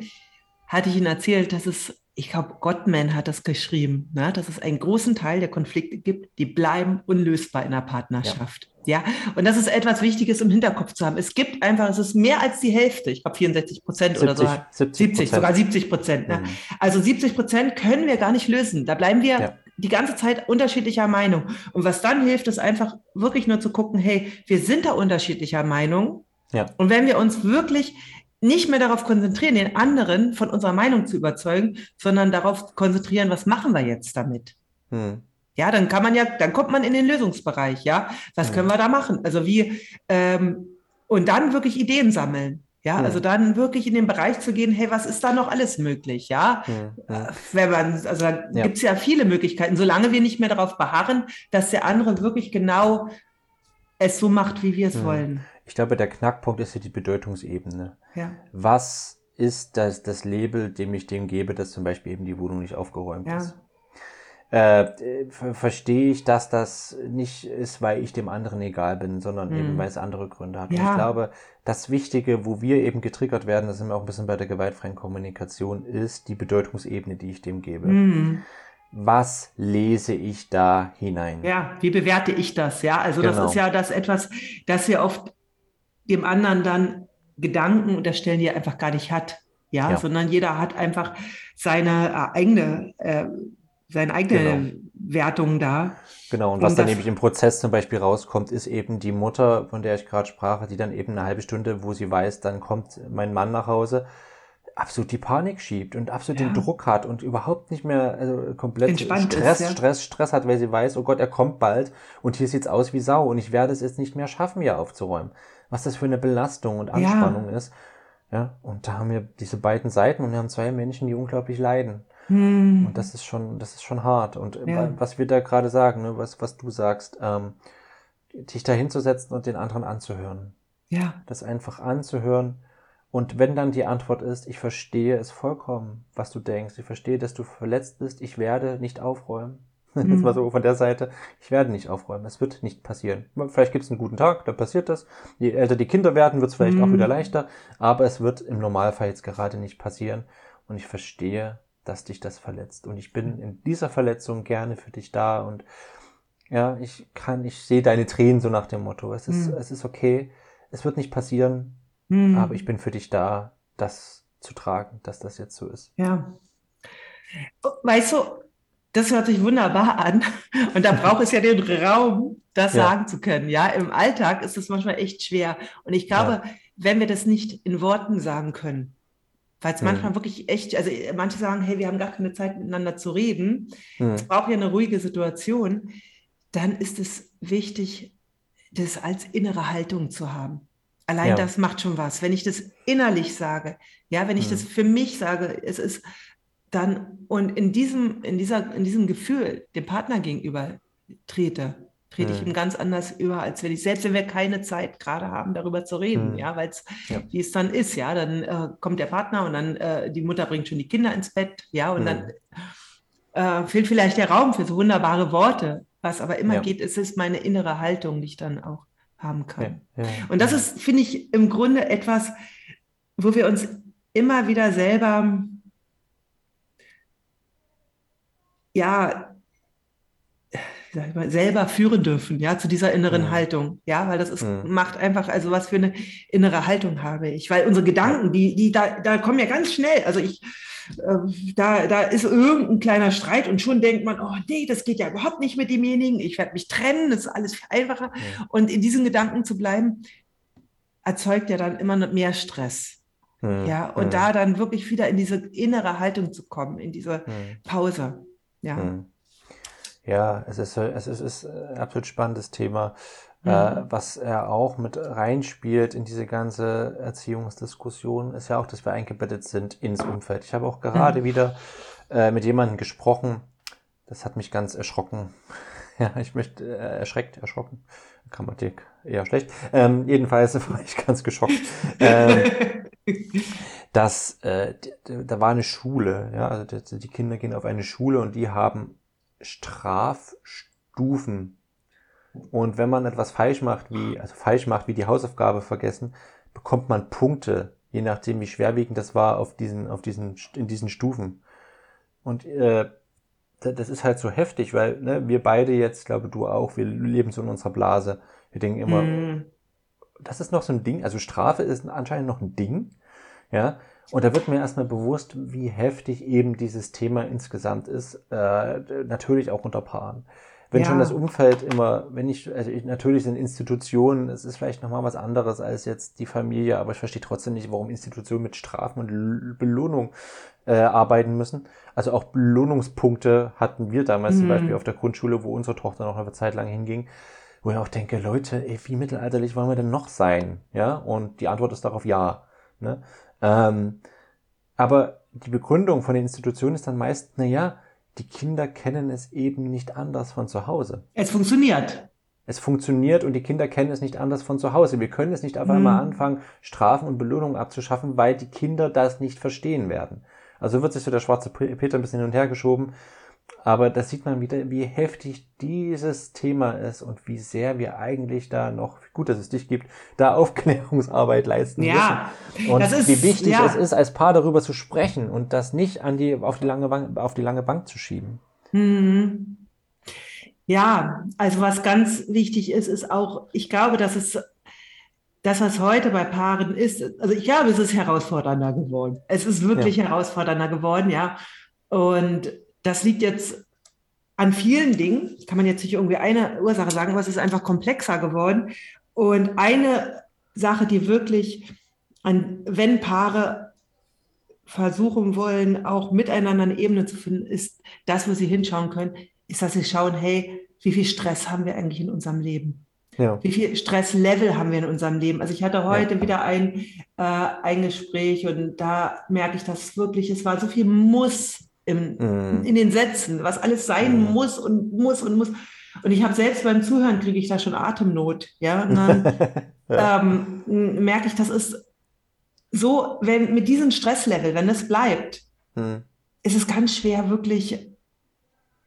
hatte ich ihnen erzählt, dass es, ich glaube, Gottman hat das geschrieben, ne, dass es einen großen Teil der Konflikte gibt, die bleiben unlösbar in der Partnerschaft. Ja. Ja, und das ist etwas Wichtiges im Hinterkopf zu haben. Es gibt einfach, es ist mehr als die Hälfte, ich glaube 64 Prozent oder so. 70, 70 sogar 70 Prozent. Ne? Mhm. Also 70 Prozent können wir gar nicht lösen. Da bleiben wir ja die ganze Zeit unterschiedlicher Meinung. Und was dann hilft, ist einfach wirklich nur zu gucken, hey, wir sind da unterschiedlicher Meinung. Ja. Und wenn wir uns wirklich nicht mehr darauf konzentrieren, den anderen von unserer Meinung zu überzeugen, sondern darauf konzentrieren, was machen wir jetzt damit? Hm. Ja, dann kann man ja, dann kommt man in den Lösungsbereich, ja. Was hm. können wir da machen? Also wie, ähm, und dann wirklich Ideen sammeln. Ja, also dann wirklich in den Bereich zu gehen, hey, was ist da noch alles möglich? Ja, hm. wenn man, also da ja. gibt es ja viele Möglichkeiten, solange wir nicht mehr darauf beharren, dass der andere wirklich genau es so macht, wie wir es wollen. Ich glaube, der Knackpunkt ist ja die Bedeutungsebene. Ja. Was ist das, das Label, dem ich dem gebe, dass zum Beispiel eben die Wohnung nicht aufgeräumt ja. ist? Äh, verstehe ich, dass das nicht ist, weil ich dem anderen egal bin, sondern mhm. eben weil es andere Gründe hat. Ja. Und ich glaube, das Wichtige, wo wir eben getriggert werden, das sind wir auch ein bisschen bei der gewaltfreien Kommunikation, ist die Bedeutungsebene, die ich dem gebe. Mhm. Was lese ich da hinein? Ja, wie bewerte ich das? Ja, also genau. das ist ja das etwas, das wir oft dem anderen dann Gedanken unterstellen, die er einfach gar nicht hat. Ja, ja. sondern jeder hat einfach seine äh, eigene äh, seine eigene genau. Wertung da. Genau, und was und dann eben im Prozess zum Beispiel rauskommt, ist eben die Mutter, von der ich gerade sprach, die dann eben eine halbe Stunde, wo sie weiß, dann kommt mein Mann nach Hause, absolut die Panik schiebt und absolut ja. den Druck hat und überhaupt nicht mehr also komplett Entspannt Stress, ist, ja. Stress, Stress hat, weil sie weiß, oh Gott, er kommt bald und hier sieht's aus wie Sau und ich werde es jetzt nicht mehr schaffen, hier aufzuräumen. Was das für eine Belastung und Anspannung ja. ist. Ja, und da haben wir diese beiden Seiten und wir haben zwei Menschen, die unglaublich leiden. Hm. Und das ist schon, das ist schon hart. Und ja. was wir da gerade sagen, ne, was, was du sagst, ähm, dich da hinzusetzen und den anderen anzuhören. Ja. Das einfach anzuhören. Und wenn dann die Antwort ist, ich verstehe es vollkommen, was du denkst, ich verstehe, dass du verletzt bist, ich werde nicht aufräumen. Mhm. Jetzt mal so von der Seite, ich werde nicht aufräumen, es wird nicht passieren. Vielleicht gibt es einen guten Tag, dann passiert das. Je älter die Kinder werden, wird es vielleicht mhm. auch wieder leichter, aber es wird im Normalfall jetzt gerade nicht passieren. Und ich verstehe, dass dich das verletzt. Und ich bin in dieser Verletzung gerne für dich da und ja, ich kann, ich sehe deine Tränen so nach dem Motto. Es ist, mhm. es ist okay, es wird nicht passieren, mhm. aber ich bin für dich da. Das zu tragen, dass das jetzt so ist. Ja. Weißt du, das hört sich wunderbar an. Und da braucht es ja den Raum, das ja. sagen zu können. Ja, im Alltag ist es manchmal echt schwer. Und ich glaube, ja. wenn wir das nicht in Worten sagen können, weil es mhm. manchmal wirklich echt, also manche sagen, hey, wir haben gar keine Zeit miteinander zu reden. Mhm. Es braucht ja eine ruhige Situation. Dann ist es wichtig, das als innere Haltung zu haben. Allein ja. das macht schon was. Wenn ich das innerlich sage, ja, wenn ich mhm. das für mich sage, es ist dann, und in diesem, in dieser, in diesem Gefühl dem Partner gegenüber trete, trete ich ihm ganz anders über, als wenn ich, selbst wenn wir keine Zeit gerade haben, darüber zu reden, mhm. ja, weil es, ja. wie es dann ist, ja, dann äh, kommt der Partner und dann äh, die Mutter bringt schon die Kinder ins Bett, ja, und dann mhm. äh, fehlt vielleicht der Raum für so wunderbare Worte. Was aber immer ja. geht, ist es meine innere Haltung, die ich dann auch haben kann. Ja, und das ist, finde ich, im Grunde etwas, wo wir uns immer wieder selber ja, selber führen dürfen, ja, zu dieser inneren mhm. Haltung, ja, weil das ist, mhm. macht einfach, also was für eine innere Haltung habe ich, weil unsere Gedanken, die, die, da, da kommen ja ganz schnell, also ich, äh, da, da ist irgendein kleiner Streit und schon denkt man, oh nee, das geht ja überhaupt nicht mit demjenigen, ich werde mich trennen, das ist alles viel einfacher mhm. und in diesen Gedanken zu bleiben, erzeugt ja dann immer mehr Stress. Mhm. Ja, und mhm. da dann wirklich wieder in diese innere Haltung zu kommen, in diese mhm. Pause. Ja. Ja, es ist, es ist, es ist ein absolut spannendes Thema, äh, mhm. äh, was er auch mit reinspielt in diese ganze Erziehungsdiskussion, ist ja auch, dass wir eingebettet sind ins Umfeld. Ich habe auch gerade mhm. wieder äh, mit jemandem gesprochen, das hat mich ganz erschrocken. *laughs* ja, ich möchte, äh, erschreckt, erschrocken. Grammatik eher schlecht. Ähm, jedenfalls *laughs* war ich ganz geschockt. ähm, *laughs* dass äh, da war eine Schule, ja, also die, die Kinder gehen auf eine Schule und die haben Strafstufen. Und wenn man etwas falsch macht, wie, also falsch macht, wie die Hausaufgabe vergessen, bekommt man Punkte, je nachdem, wie schwerwiegend das war auf diesen, auf diesen, in diesen Stufen. Und äh, das ist halt so heftig, weil ne, wir beide jetzt, glaube du auch, wir leben so in unserer Blase. Wir denken immer, mm. das ist noch so ein Ding, also Strafe ist anscheinend noch ein Ding. Ja, und da wird mir erstmal bewusst, wie heftig eben dieses Thema insgesamt ist, äh, natürlich auch unter Paaren. Wenn ja. schon das Umfeld immer, wenn ich, also ich, natürlich sind Institutionen, es ist vielleicht nochmal was anderes als jetzt die Familie, aber ich verstehe trotzdem nicht, warum Institutionen mit Strafen und Belohnung äh, arbeiten müssen. Also auch Belohnungspunkte hatten wir damals mhm. zum Beispiel auf der Grundschule, wo unsere Tochter noch eine Zeit lang hinging, wo ich auch denke, Leute, ey, wie mittelalterlich wollen wir denn noch sein? Ja, und die Antwort ist darauf ja. Ne? Ähm, aber die Begründung von den Institutionen ist dann meist, na ja, die Kinder kennen es eben nicht anders von zu Hause. Es funktioniert. Es funktioniert und die Kinder kennen es nicht anders von zu Hause. Wir können es nicht auf einmal mhm. anfangen, Strafen und Belohnungen abzuschaffen, weil die Kinder das nicht verstehen werden. Also wird sich so der schwarze Peter ein bisschen hin und her geschoben. Aber da sieht man wieder, wie heftig dieses Thema ist und wie sehr wir eigentlich da noch, gut, dass es dich gibt, da Aufklärungsarbeit leisten ja, müssen. Und ist, wie wichtig ja. es ist, als Paar darüber zu sprechen und das nicht an die, auf, die lange Bank, auf die lange Bank zu schieben. Mhm. Ja, also was ganz wichtig ist, ist auch, ich glaube, dass es das, was heute bei Paaren ist, also ich glaube, es ist herausfordernder geworden. Es ist wirklich ja. herausfordernder geworden, ja. Und das liegt jetzt an vielen Dingen. Kann man jetzt nicht irgendwie eine Ursache sagen, aber es ist einfach komplexer geworden. Und eine Sache, die wirklich, an, wenn Paare versuchen wollen, auch miteinander eine Ebene zu finden, ist das, wo sie hinschauen können, ist, dass sie schauen, hey, wie viel Stress haben wir eigentlich in unserem Leben? Ja. Wie viel Stresslevel haben wir in unserem Leben? Also ich hatte heute ja. wieder ein, äh, ein Gespräch und da merke ich, dass wirklich, es war so viel Muss im, mm. in den Sätzen, was alles sein mm. muss und muss und muss. Und ich habe selbst beim Zuhören kriege ich da schon Atemnot. Ja, und dann *laughs* ja. ähm, merke ich, das ist so, wenn mit diesem Stresslevel, wenn es bleibt, mm. ist es ganz schwer, wirklich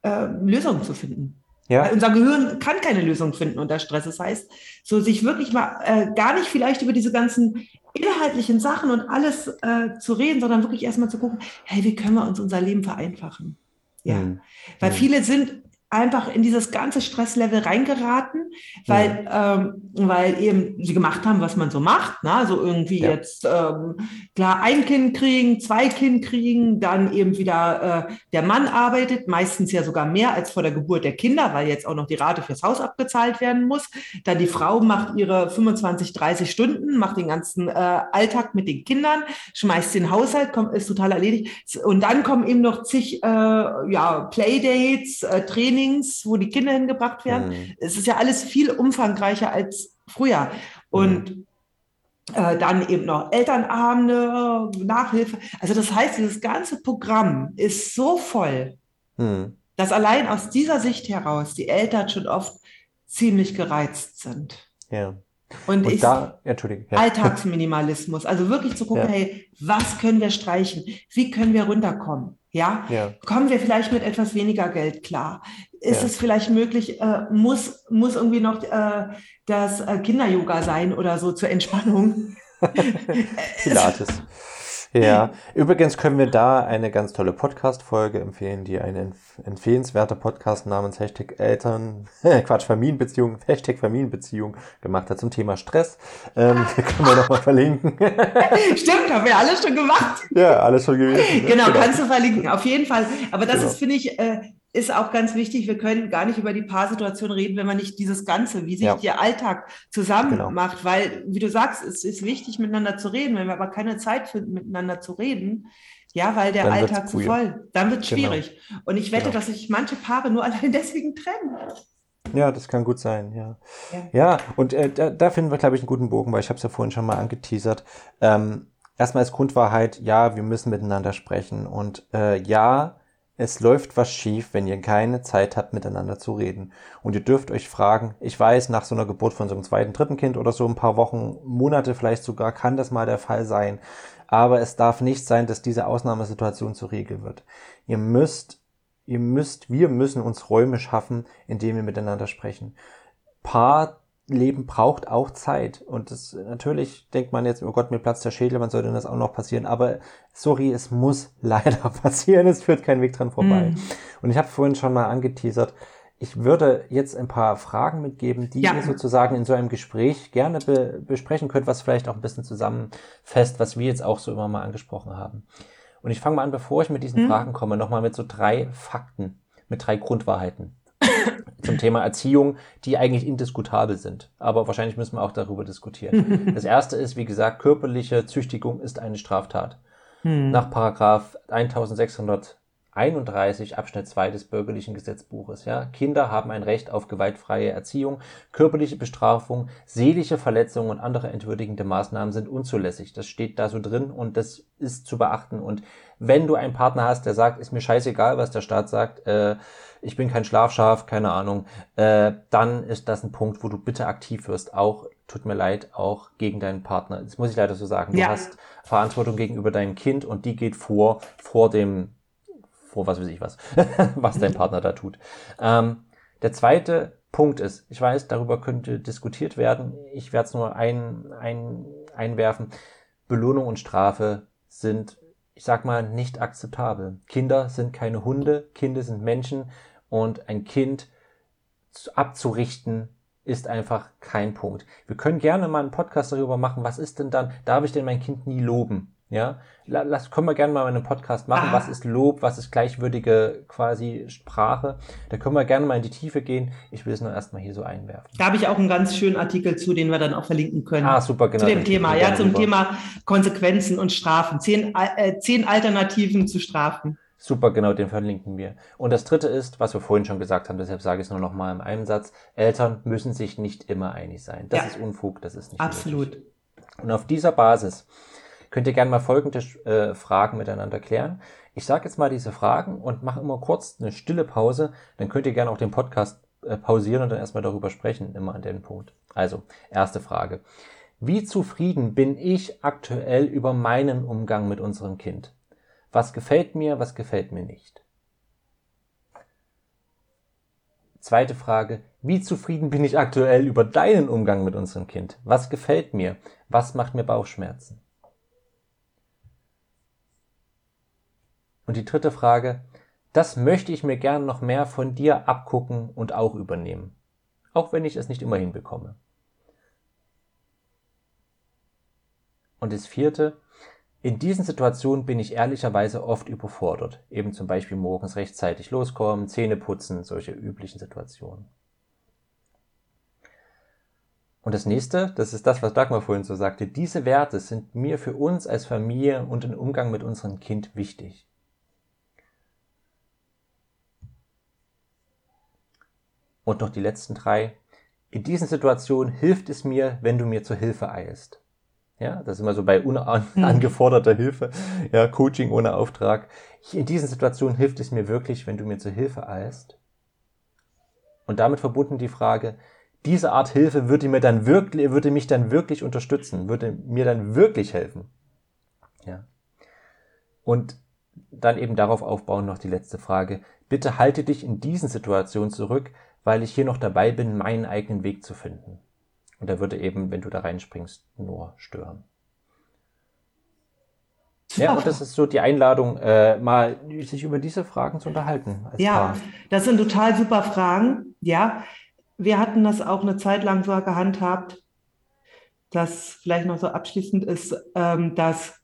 äh, Lösungen zu finden. Ja. Weil unser Gehirn kann keine Lösung finden unter Stress. Das heißt, so sich wirklich mal äh, gar nicht vielleicht über diese ganzen inhaltlichen Sachen und alles äh, zu reden, sondern wirklich erstmal zu gucken, hey, wie können wir uns unser Leben vereinfachen? Ja, mhm. weil mhm. viele sind einfach in dieses ganze Stresslevel reingeraten, weil, ja. ähm, weil eben sie gemacht haben, was man so macht. Ne? Also irgendwie ja. jetzt ähm, klar ein Kind kriegen, zwei Kind kriegen, dann eben wieder äh, der Mann arbeitet, meistens ja sogar mehr als vor der Geburt der Kinder, weil jetzt auch noch die Rate fürs Haus abgezahlt werden muss. Dann die Frau macht ihre 25, 30 Stunden, macht den ganzen äh, Alltag mit den Kindern, schmeißt den Haushalt, kommt, ist total erledigt. Und dann kommen eben noch zig äh, ja, Playdates, äh, Training Trainings, wo die Kinder hingebracht werden. Mhm. Es ist ja alles viel umfangreicher als früher. Und mhm. äh, dann eben noch Elternabende, Nachhilfe. Also das heißt, dieses ganze Programm ist so voll, mhm. dass allein aus dieser Sicht heraus die Eltern schon oft ziemlich gereizt sind. Ja. Und, und ich, da. Ja. Alltagsminimalismus. Also wirklich zu gucken, ja. hey, was können wir streichen? Wie können wir runterkommen? Ja? ja? Kommen wir vielleicht mit etwas weniger Geld klar? Ist es vielleicht möglich, äh, muss, muss irgendwie noch äh, das äh, Kinder-Yoga sein oder so zur Entspannung? *laughs* *laughs* Pilates. Ja, übrigens können wir da eine ganz tolle Podcast-Folge empfehlen, die ein empfehlenswerter Podcast namens Hashtag Eltern, *laughs* Quatsch, Familienbeziehung, Hashtag Familienbeziehung gemacht hat zum Thema Stress. Ähm, *laughs* können wir nochmal verlinken. *laughs* Stimmt, haben wir alles schon gemacht. Ja, alles schon gewesen. Genau, genau, kannst du verlinken, auf jeden Fall. Aber das genau. ist, finde ich, äh, ist auch ganz wichtig, wir können gar nicht über die Paarsituation reden, wenn man nicht dieses Ganze, wie sich ja. der Alltag zusammen genau. macht, weil, wie du sagst, es ist wichtig, miteinander zu reden. Wenn wir aber keine Zeit finden, miteinander zu reden, ja, weil der dann Alltag zu voll, dann wird es genau. schwierig. Und ich wette, genau. dass sich manche Paare nur *laughs* allein deswegen trennen. Ja, das kann gut sein, ja. Ja, ja und äh, da, da, finden wir, glaube ich, einen guten Bogen, weil ich habe es ja vorhin schon mal angeteasert. Ähm, erstmal als Grundwahrheit, ja, wir müssen miteinander sprechen. Und äh, ja, es läuft was schief, wenn ihr keine Zeit habt, miteinander zu reden. Und ihr dürft euch fragen, ich weiß, nach so einer Geburt von so einem zweiten, dritten Kind oder so ein paar Wochen, Monate vielleicht sogar, kann das mal der Fall sein. Aber es darf nicht sein, dass diese Ausnahmesituation zur Regel wird. Ihr müsst, ihr müsst, wir müssen uns Räume schaffen, in denen wir miteinander sprechen. Paar Leben braucht auch Zeit. Und das, natürlich denkt man jetzt, oh Gott, mir platzt der Schädel, wann soll denn das auch noch passieren? Aber sorry, es muss *laughs* leider passieren. Es führt kein Weg dran vorbei. Mhm. Und ich habe vorhin schon mal angeteasert, ich würde jetzt ein paar Fragen mitgeben, die ja. ihr sozusagen in so einem Gespräch gerne be besprechen könnt, was vielleicht auch ein bisschen zusammenfasst, was wir jetzt auch so immer mal angesprochen haben. Und ich fange mal an, bevor ich mit diesen mhm. Fragen komme, nochmal mit so drei Fakten, mit drei Grundwahrheiten *laughs* zum Thema Erziehung, die eigentlich indiskutabel sind. Aber wahrscheinlich müssen wir auch darüber diskutieren. *laughs* Das erste ist, wie gesagt, körperliche Züchtigung ist eine Straftat. Hm. Nach Paragraph 1631 Abschnitt 2 des bürgerlichen Gesetzbuches. Ja, Kinder haben ein Recht auf gewaltfreie Erziehung. Körperliche Bestrafung, seelische Verletzungen und andere entwürdigende Maßnahmen sind unzulässig. Das steht da so drin und das ist zu beachten. Und wenn du einen Partner hast, der sagt, ist mir scheißegal, was der Staat sagt, äh, ich bin kein Schlafschaf, keine Ahnung, äh, dann ist das ein Punkt, wo du bitte aktiv wirst. Auch, tut mir leid, auch gegen deinen Partner. Das muss ich leider so sagen. Ja. Du hast Verantwortung gegenüber deinem Kind und die geht vor, vor dem, vor was weiß ich was, *laughs* was dein Partner da tut. Ähm, der zweite Punkt ist, ich weiß, darüber könnte diskutiert werden. Ich werde es nur ein, ein, einwerfen. Belohnung und Strafe sind, ich sag mal, nicht akzeptabel. Kinder sind keine Hunde, Kinder sind Menschen und ein Kind abzurichten ist einfach kein Punkt. Wir können gerne mal einen Podcast darüber machen, was ist denn dann, darf ich denn mein Kind nie loben? Ja, lass, können wir gerne mal einen Podcast machen. Ah. Was ist Lob? Was ist gleichwürdige quasi Sprache? Da können wir gerne mal in die Tiefe gehen. Ich will es nur erstmal hier so einwerfen. Da habe ich auch einen ganz schönen Artikel zu, den wir dann auch verlinken können. Ah, super, genau. Zu dem Thema, ja, zum Thema Konsequenzen und Strafen. Zehn, äh, zehn Alternativen zu Strafen. Super, genau, den verlinken wir. Und das dritte ist, was wir vorhin schon gesagt haben, deshalb sage ich es nur noch mal in einem Satz, Eltern müssen sich nicht immer einig sein. Das ja. ist Unfug, das ist nicht Absolut. Möglich. Und auf dieser Basis könnt ihr gerne mal folgende äh, Fragen miteinander klären. Ich sage jetzt mal diese Fragen und mache immer kurz eine stille Pause, dann könnt ihr gerne auch den Podcast äh, pausieren und dann erstmal darüber sprechen, immer an dem Punkt. Also, erste Frage. Wie zufrieden bin ich aktuell über meinen Umgang mit unserem Kind? Was gefällt mir, was gefällt mir nicht? Zweite Frage, wie zufrieden bin ich aktuell über deinen Umgang mit unserem Kind? Was gefällt mir? Was macht mir Bauchschmerzen? Und die dritte Frage, Das möchte ich mir gern noch mehr von dir abgucken und auch übernehmen. Auch wenn ich es nicht immer hinbekomme. Und das vierte, in diesen Situationen bin ich ehrlicherweise oft überfordert. Eben zum Beispiel morgens rechtzeitig loskommen, Zähne putzen, solche üblichen Situationen. Und das nächste, das ist das, was Dagmar vorhin so sagte, diese Werte sind mir für uns als Familie und im Umgang mit unserem Kind wichtig. Und noch die letzten drei. In diesen Situationen hilft es mir, wenn du mir zur Hilfe eilst. Ja, das ist immer so bei unangeforderter *laughs* hm. Hilfe, ja, Coaching ohne Auftrag. In diesen Situationen hilft es mir wirklich, wenn du mir zur Hilfe eilst. Und damit verbunden die Frage, diese Art Hilfe würde mir dann wirklich, würde mich dann wirklich unterstützen, würde mir dann wirklich helfen. Ja. Und dann eben darauf aufbauen noch die letzte Frage. Bitte halte dich in diesen Situationen zurück, weil ich hier noch dabei bin, meinen eigenen Weg zu finden. Und er würde eben, wenn du da reinspringst, nur stören. Ja, und das ist so die Einladung, äh, mal sich über diese Fragen zu unterhalten. ja, Paar. das sind total super Fragen. Ja, wir hatten das auch eine Zeit lang so gehandhabt, dass vielleicht noch so abschließend ist, ähm, dass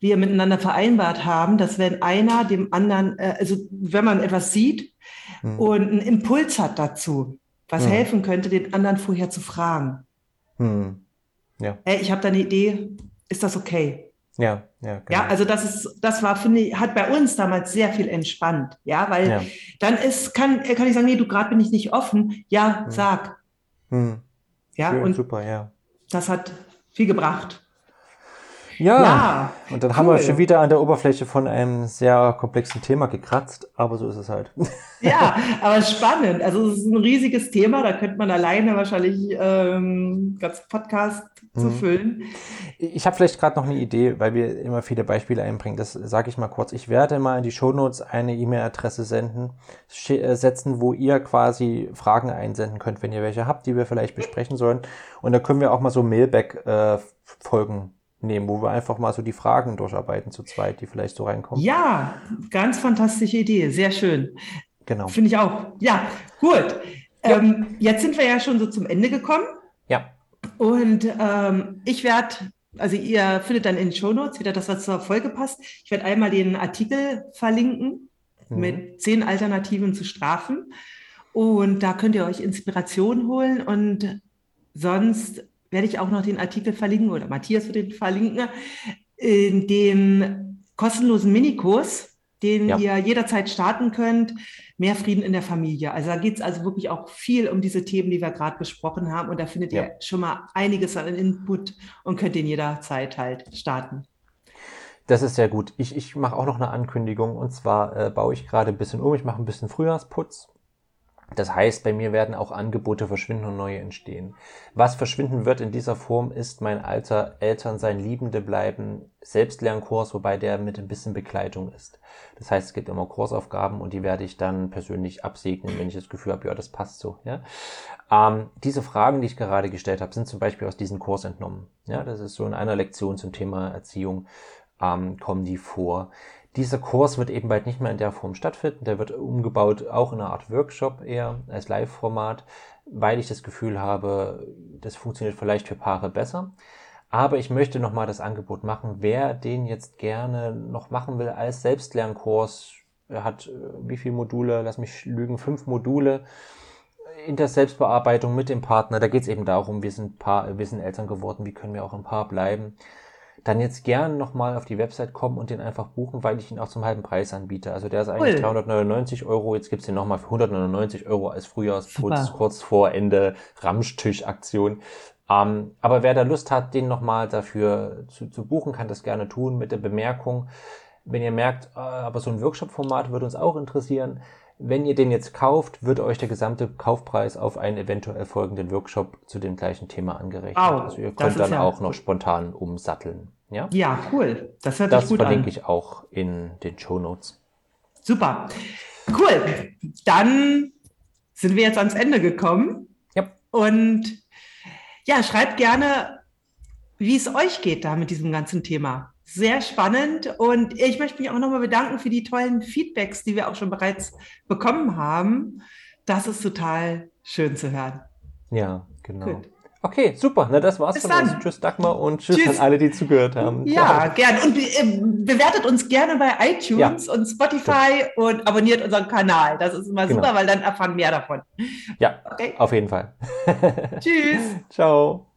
wir miteinander vereinbart haben, dass wenn einer dem anderen, äh, also wenn man etwas sieht hm. und einen Impuls hat dazu, was hm. helfen könnte, den anderen vorher zu fragen. Hm. Ja. Hey, ich habe da eine Idee, ist das okay? Ja, ja, genau. ja, also das ist, das war, finde ich, hat bei uns damals sehr viel entspannt, ja, weil ja. dann ist, kann, kann ich sagen, nee, du gerade bin ich nicht offen, ja, hm. sag. Hm. Ja, Schön, und super, ja. Das hat viel gebracht. Ja, ja und dann cool. haben wir schon wieder an der Oberfläche von einem sehr komplexen Thema gekratzt, aber so ist es halt. *laughs* Ja, aber spannend. Also es ist ein riesiges Thema, da könnte man alleine wahrscheinlich ähm, ganz Podcast mhm. zu füllen. Ich habe vielleicht gerade noch eine Idee, weil wir immer viele Beispiele einbringen. Das sage ich mal kurz. Ich werde mal in die Shownotes eine E-Mail-Adresse senden, äh, setzen, wo ihr quasi Fragen einsenden könnt, wenn ihr welche habt, die wir vielleicht besprechen sollen. Und da können wir auch mal so Mailback-Folgen äh, nehmen, wo wir einfach mal so die Fragen durcharbeiten zu zweit, die vielleicht so reinkommen. Ja, ganz fantastische Idee, sehr schön. Genau. Finde ich auch. Ja, gut. Ja. Ähm, jetzt sind wir ja schon so zum Ende gekommen. Ja. Und ähm, ich werde, also ihr findet dann in den Show Notes wieder das, was zur Folge passt. Ich werde einmal den Artikel verlinken mhm. mit zehn Alternativen zu Strafen. Und da könnt ihr euch Inspiration holen und sonst werde ich auch noch den Artikel verlinken oder Matthias wird den verlinken, in dem kostenlosen Minikurs, den ja. ihr jederzeit starten könnt. Mehr Frieden in der Familie. Also da geht es also wirklich auch viel um diese Themen, die wir gerade besprochen haben. Und da findet ja. ihr schon mal einiges an Input und könnt den jederzeit halt starten. Das ist sehr gut. Ich, ich mache auch noch eine Ankündigung und zwar äh, baue ich gerade ein bisschen um. Ich mache ein bisschen Frühjahrsputz das heißt, bei mir werden auch Angebote verschwinden und neue entstehen. Was verschwinden wird in dieser Form ist mein alter Elternsein Liebende bleiben Selbstlernkurs, wobei der mit ein bisschen Begleitung ist. Das heißt, es gibt immer Kursaufgaben und die werde ich dann persönlich absegnen, wenn ich das Gefühl habe, ja, das passt so. Ja? Ähm, diese Fragen, die ich gerade gestellt habe, sind zum Beispiel aus diesem Kurs entnommen. Ja, das ist so in einer Lektion zum Thema Erziehung ähm, kommen die vor. Dieser Kurs wird eben bald nicht mehr in der Form stattfinden. Der wird umgebaut auch in einer Art Workshop eher als Live-Format, weil ich das Gefühl habe, das funktioniert vielleicht für Paare besser. Aber ich möchte nochmal das Angebot machen, wer den jetzt gerne noch machen will als Selbstlernkurs. Er hat äh, wie viele Module? Lass mich lügen, fünf Module in der Selbstbearbeitung mit dem Partner. Da geht es eben darum, wir sind Paar, wir sind Eltern geworden, wie können wir auch ein Paar bleiben dann jetzt gern nochmal auf die Website kommen und den einfach buchen, weil ich ihn auch zum halben Preis anbiete. Also der ist eigentlich cool. 399 Euro, jetzt gibt's den nochmal für 199 Euro als Frühjahrsputz, kurz vor Ende Ramschtisch-Aktion. Ähm, aber wer da Lust hat, den nochmal dafür zu, zu buchen, kann das gerne tun mit der Bemerkung, wenn ihr merkt, äh, aber so ein Workshop-Format würde uns auch interessieren, wenn ihr den jetzt kauft, wird euch der gesamte Kaufpreis auf einen eventuell folgenden Workshop zu dem gleichen Thema angerechnet. Oh, also ihr könnt dann ja auch noch spontan umsatteln. Ja, ja cool. Das hört das sich gut verlinke ich auch in den Show Notes. Super. Cool. Dann sind wir jetzt ans Ende gekommen. Ja. Und ja, schreibt gerne, wie es euch geht da mit diesem ganzen Thema. Sehr spannend und ich möchte mich auch nochmal bedanken für die tollen Feedbacks, die wir auch schon bereits bekommen haben. Das ist total schön zu hören. Ja, genau. Gut. Okay, super. Na, das war's Bis von dann. uns. Tschüss, Dagmar, und tschüss, tschüss, an alle, die zugehört haben. Ja, Ciao. gern. Und äh, bewertet uns gerne bei iTunes ja. und Spotify so. und abonniert unseren Kanal. Das ist immer genau. super, weil dann erfahren mehr davon. Ja, okay. auf jeden Fall. *laughs* tschüss. Ciao.